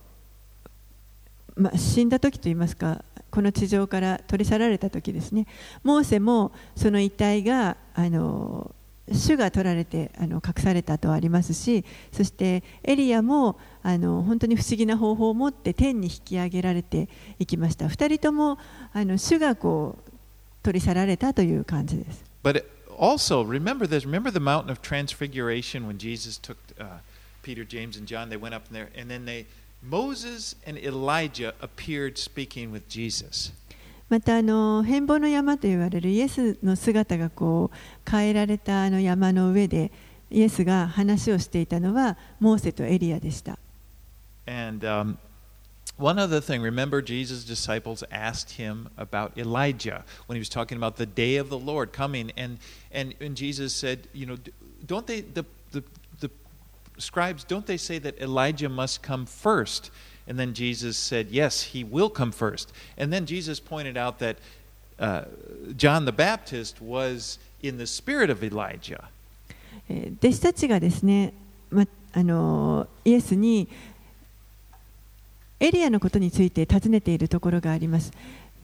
まあ、死んだ時といいますかこの地上から取り去られた時ですねモーセもその遺体があの主が取られてあの隠されたとありますしそしてエリアもあの本当に不思議な方法を持って天に引き上げられていきました2人ともあの主がこう取り去られたという感じです。But also, remember this. Remember the mountain of transfiguration when Jesus took uh, Peter, James, and John. They went up there, and then they Moses and Elijah appeared speaking with Jesus. またあの変貌の山と言われるイエスの姿がこう変えられたあの山の上でイエスが話をしていたのはモーセとエリアでした。 And um, one other thing, remember Jesus' disciples asked him about Elijah when he was talking about the day of the Lord coming, and and, and Jesus said, you know, d- don't they the, the the scribes don't they say that Elijah must come first? And then Jesus said, yes, he will come first. And then Jesus pointed out that uh, John the Baptist was in the spirit of Elijah. え弟子たちがですね、ま、あのイエスにエリアのことについて尋ねているところがあります。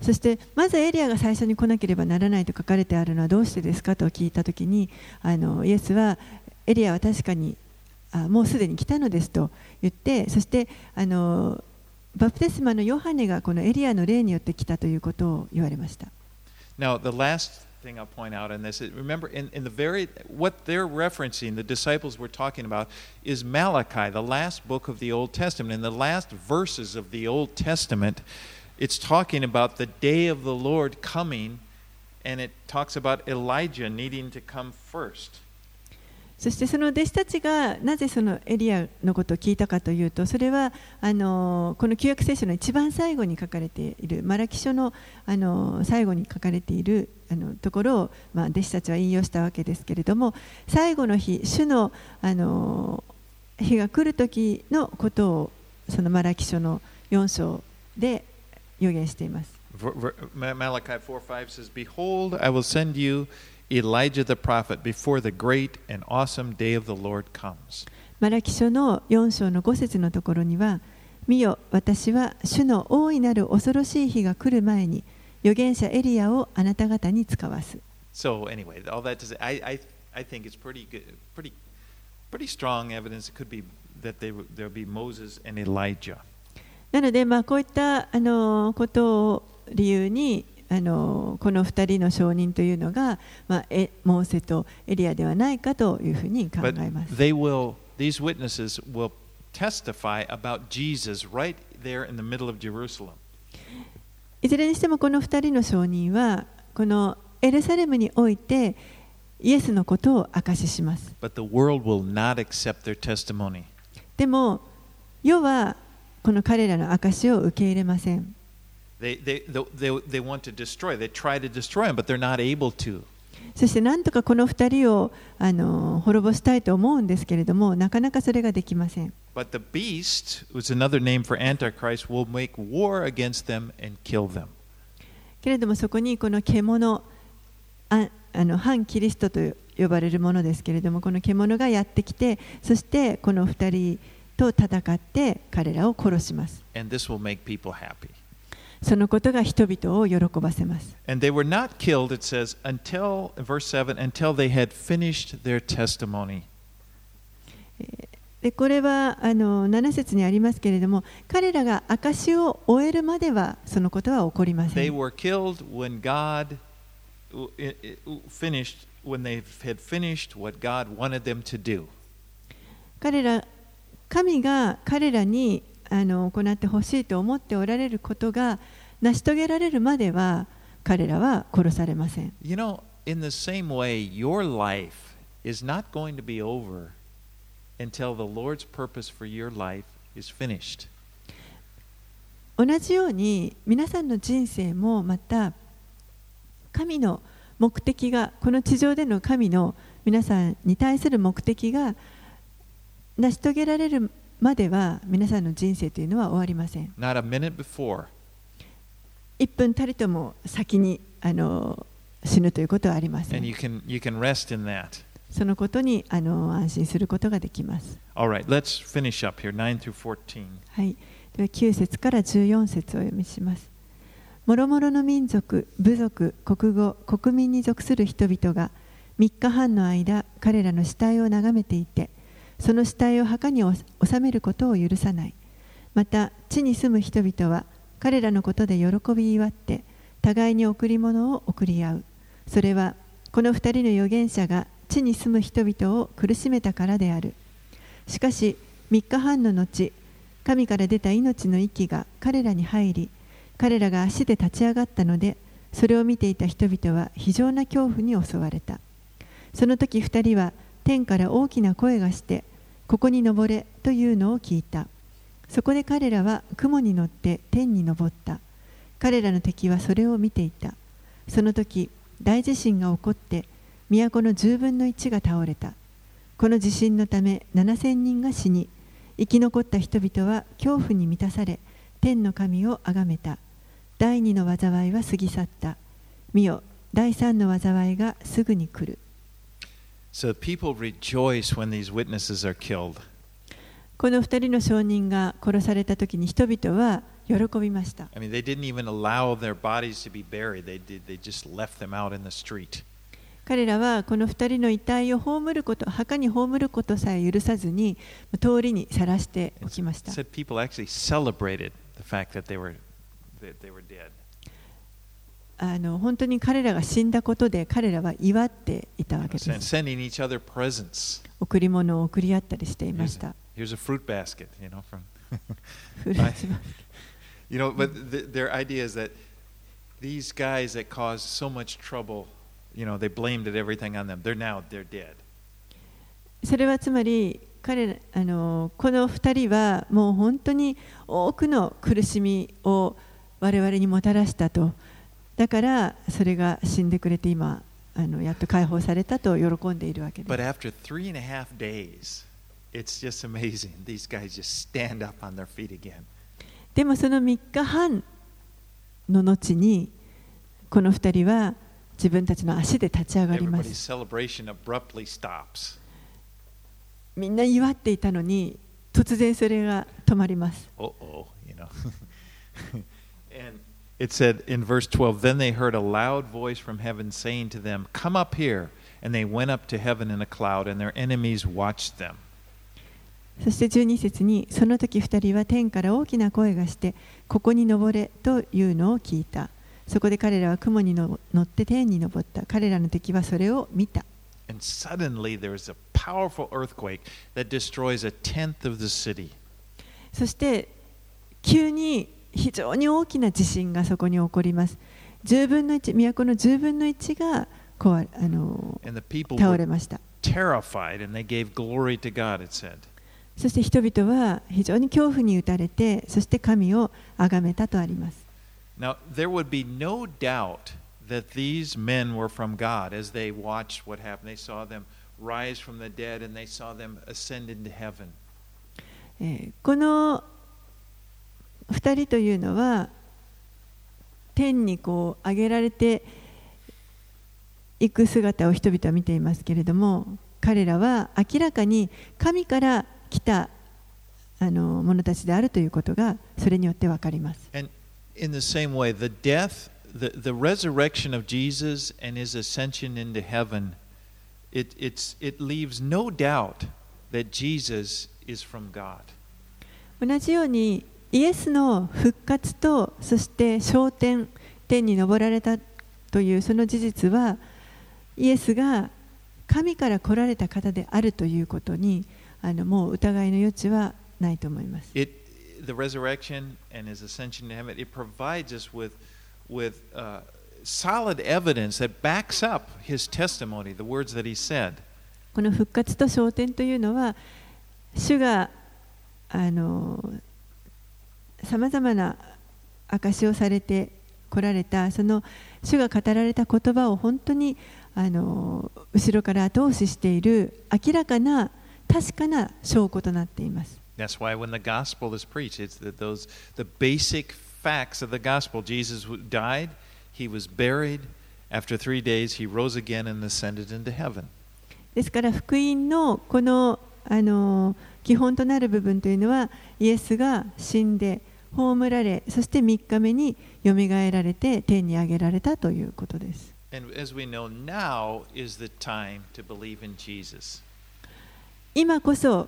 そしてまずエリアが最初に来なければならないと書かれてあるのはどうしてですかと聞いたときにあのイエスはエリアは確かにあもうすでに来たのですと言ってそしてあのバプテスマのヨハネがこのエリアの例によって来たということを言われました。Now, the last thing I'll point out in this, is, remember, in, in the very, what they're referencing, the disciples were talking about, is Malachi, the last book of the Old Testament. In the last verses of the Old Testament, it's talking about the day of the Lord coming, and it talks about Elijah needing to come first. そしてその弟子たちがなぜそのエリアのことを聞いたかというとそれはあのこの旧約聖書の一番最後に書かれているマラキ書のあの最後に書かれているあのところを、ま、弟子たちは引用したわけですけれども最後の日主のあの日が来る時のことをそのマラキ書の4章で予言しています。Malachi 4:5 says, Behold, I will send you Elijah the prophet before the great and awesome day of the Lord comes. マラキ書の4章の5節のところには、見よ、私は主の大いなる恐ろしい日が来る前に、預言者エリアをあなた方に使わす。So anyway, all that to say, I, I, I think it's pretty good, pretty, pretty strong evidence. It could be that would- there'll be Moses and Elijah. なので、まあ、こういったあのことを理由に、あのこの2人の証人というのが、まあ、えモーセとエリアではないかというふうに考えます。they will, these witnesses will testify about Jesus right there in the middle of Jerusalem. いずれにしてもこの2人の証人は、このエルサレムにおいて、イエスのことを証しします。But the world will not accept their testimony. でも世はこの彼らの証を受け入れませんそして何とかこの二人をあの滅ぼしたいと思うんですけれども、なかなかそれができません。けれどもそこにこの獣、ああの反キリストと呼ばれるものですけれども、この獣がやってきて、そしてこの二人と戦って彼らを殺します。そのことが人々を喜ばせます。でこれはあの7節にありますけれども、彼らが証を終えるまではそのことは起こりません。彼ら神が彼らにあの行ってほしいと思っておられることが、成し遂げられるまでは彼らは殺されません You know, in the same way, your life is not going to be over until the Lord's purpose for your life is finished. 同じように皆さんの人生もまた神の目的がこの地上での神の皆さんに対する目的が成し遂げられるまでは皆さんの人生というのは終わりません Not a minute before. 1分たりとも先にあの死ぬということはありません you can, you can. そのことにあの安心することができます right, here 9 through 14. はい、では9節から14節をお読みします。もろもろの民族、部族、国語、国民に属する人々が3日半の間、彼らの死体を眺めていて、その死体を墓に収めることを許さない。また、地に住む人々は彼らのことで喜び祝って、互いに贈り物を贈り合う。それはこの二人の預言者が地に住む人々を苦しめたからである。しかし3日半の後神から出た命の息が彼らに入り彼らが足で立ち上がったのでそれを見ていた人々は非常な恐怖に襲われた。その時2人は天から大きな声がしてここに登れというのを聞いた。そこで彼らは雲に乗って天に登った。彼らの敵はそれを見ていた。その時大地震が起こって都の10分の1が倒れた。この地震のため7000人が死に生き残った人々は恐怖に満たされ天の神を崇めた。第二の災いは過ぎ去った。見よ第三の災いがすぐに来る。So people rejoice when these witnesses are killed. この二人の証人が殺された時に人々は喜びました。彼らはこの二人の遺体を葬ること、墓に葬ることさえ許さずに、通りに晒しておきました。あの本当に彼らが死んだことで彼らは祝っていたわけです。贈り物を贈り合ったりしていました。Here's a fruit basket, you know, from フルーツバ you know, but th- their idea is that these guys that caused so much trouble, you know, they blamed it everything on them. They're now they're dead. それはつまり彼らあのこの二人はもう本当に多くの苦しみを我々にもたらしたとだからそれが死んでくれて今あのやっと解放されたと喜んでいるわけです it's just amazing. These guys just stand up on their feet again. でもその3日半の後にこの2人は自分たちの足で立ち上がりま Everybody's す celebration abruptly stops. みんな祝っていたのに突然それが止まります Uh oh, you know. and it said in verse 12 Then they heard a loud voice from heaven saying to them, Come up here. And they went up to heaven in a cloud, and their enemies watched them. そして12節にその時2人は天から大きな声がしてここに登れというのを聞いたそこで彼らは雲にの乗って天に登った彼らの敵はそれを見た And suddenly there was a powerful earthquake that destroys a tenth of the city. そして急に非常に大きな地震がそこに起こります10分の1都の10分の1が壊れあの倒れました terrified, and they gave glory to God, it said. そして人々は非常に恐怖に打たれて、そして神を崇めたとあります。この2人というのは天にこう上げられていく姿を人々は見ていますけれども彼らは明らかに神から来たあの者たちであるということがそれによって分かります。And in the same way, the death, the, the resurrection of Jesus and his ascension into heaven, it, it's, it leaves no doubt that Jesus is from God. 同じようにイエスの復活とそして昇天天に昇られたというその事実はイエスが神から来られた方であるということにあのもう疑いの余地はないと思います。It, the resurrection and his ascension to heaven, it provides us with, with uh, solid evidence that backs up his testimony, the words that he said. この復活と昇天というのは主があのさまざまな証しをされてこられたその主が語られた言葉を本当にあの後ろから後押ししている明らかな確かな証拠となっています。That's why when the gospel is preached, it's that those the basic facts of the gospel. Jesus died, he was buried. After three days, he rose again and ascended into heaven. ですから福音のこのあの基本となる部分というのはイエスが死んで葬られそして3日目によみがえられて天に上げられたということです。And as we know, now is the time to believe in Jesus. 今こそ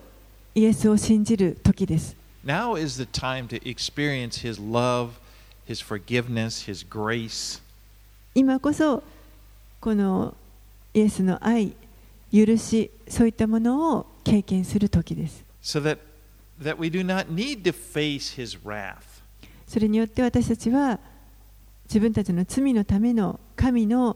イエスを信じる時です。Now is the time to experience his love, his forgiveness, his grace. 今こそこのイエスの愛許しそういったものを経験する時です so that, that we do not need to face his wrath. それによって私たちは自分たちの罪のための神の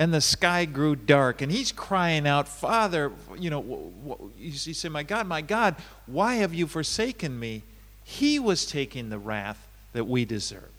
and the sky grew dark and he's crying out, Father, you know, wh- wh- he said, My God, my God, why have you forsaken me? He was taking the wrath that we deserved.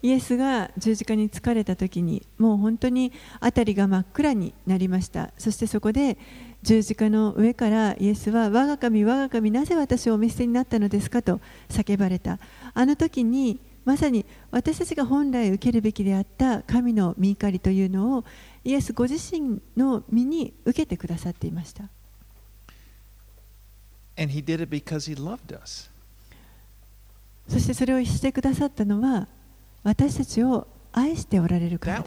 イエスが十字架に疲れた時にもう本当に辺りが真っ暗になりましたそしてそこで十字架の上からイエスは我が神我が神なぜ私をお見捨てになったのですかと叫ばれたあの時にまさに私たちが本来受けるべきであった神の御怒りというのをイエスご自身の身に受けてくださっていました。そしてそれをしてくださったのは私たちを愛しておられるから。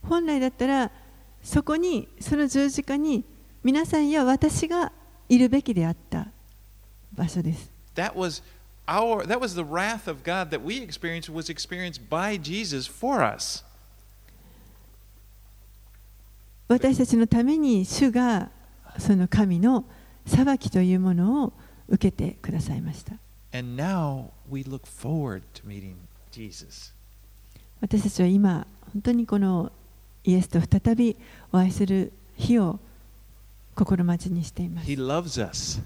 本来だったらそこにその十字架に皆さんや私がいるべきであった場所です That was our that was the wrath of God that we experienced was experienced by Jesus for us. 私たちのために主がその神の裁きというものを受けてくださいました And now we look forward to meeting Jesus. 私たちは今本当にこのイエスと再びお会いする日を心待ちにしています He loves us.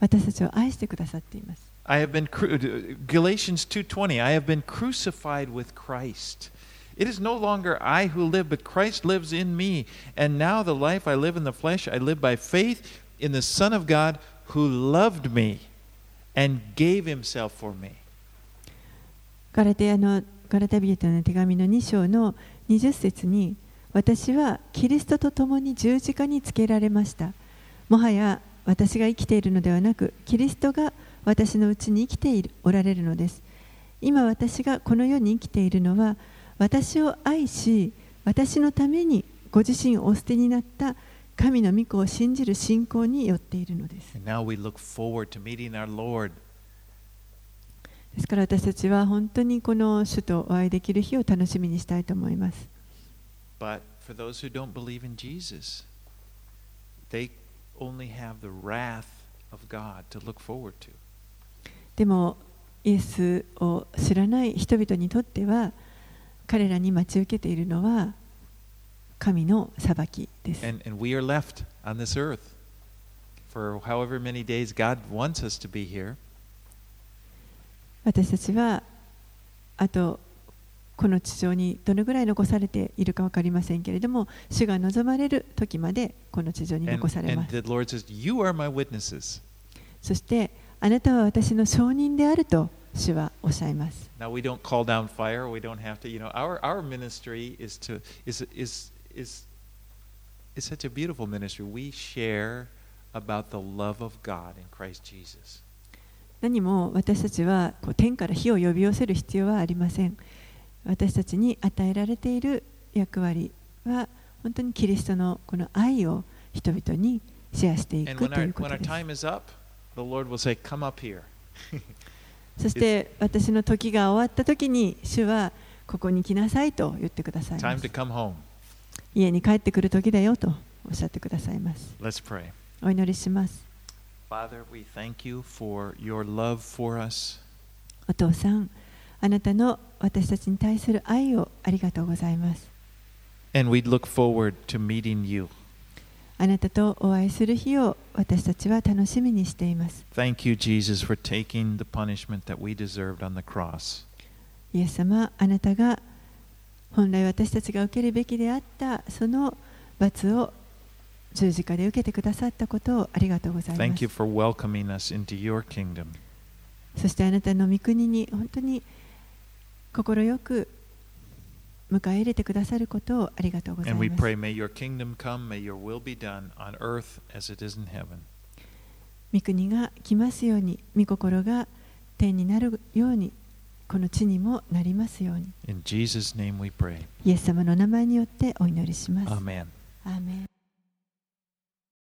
私たちを愛してくださっています I have been cru- Galatians 2:20 I have been crucified with Christ. It is no longer I who live but Christ lives in me and now the life I live in the flesh I live by faith in the son of God who loved me and gave himself for me. ガラテヤのガラタビエトの手紙の2章の20節に 私はキリストと共に十字架につけられました。もはや私が生きているのではなくキリストが私のうちに生きているおられるのです。今私がこの世に生きているのは私を愛し私のためにご自身をお捨てになった神の御子を信じる信仰によっているのです。And now we look forward to meeting our Lord. ですから私たちは本当にこの主とお会いできる日を楽しみにしたいと思います。But for those who don't believe in Jesus, they only have the wrath of God to look forward to. でもイエスを知らない人々にとっては彼らに待ち受けているのは神の裁きです。And, and we are left on this earth for however many days God wants us to be here. 私たちはあとこの地上にどのぐらい残されているか分かりませんけれども主が望まれる時までこの地上に And, 残されま and す the Lord says. そしてあなたは私の証人であると主はおっしゃいます Now we don't call down fire. We don't have to. You know, our our ministry is to is is is is such a beautiful ministry. We share about the love of God in Christ Jesus. 何も私たちはこう天から火を呼び寄せる必要はありません私たちに与えられている役割は本当にキリストのこの愛を人々にシェアしていくということです. そして私の時が終わった時に主はここに来なさいと言ってください.家に帰ってくる時だよとおっしゃってくださいます.お祈りします Father, we thank you for your love for us. お父さんあなたの私たちに対する愛をありがとうございます。あなたとお会いする日を私たちは楽しみにしています。Thank you, Jesus, for taking the punishment that we deserved on the cross. イエス様あなたが本来私たちが受けるべきであったその罰を十字架で受けてくださったことをありがとうございます。Thank you for welcoming us into your kingdom. そしてあなたの御国に本当に。心く迎え入れてくださることをありがとうございます。御国が来ますように、御心が。天になるように、この地にもなりますように。イエス様の名前によってお祈りします。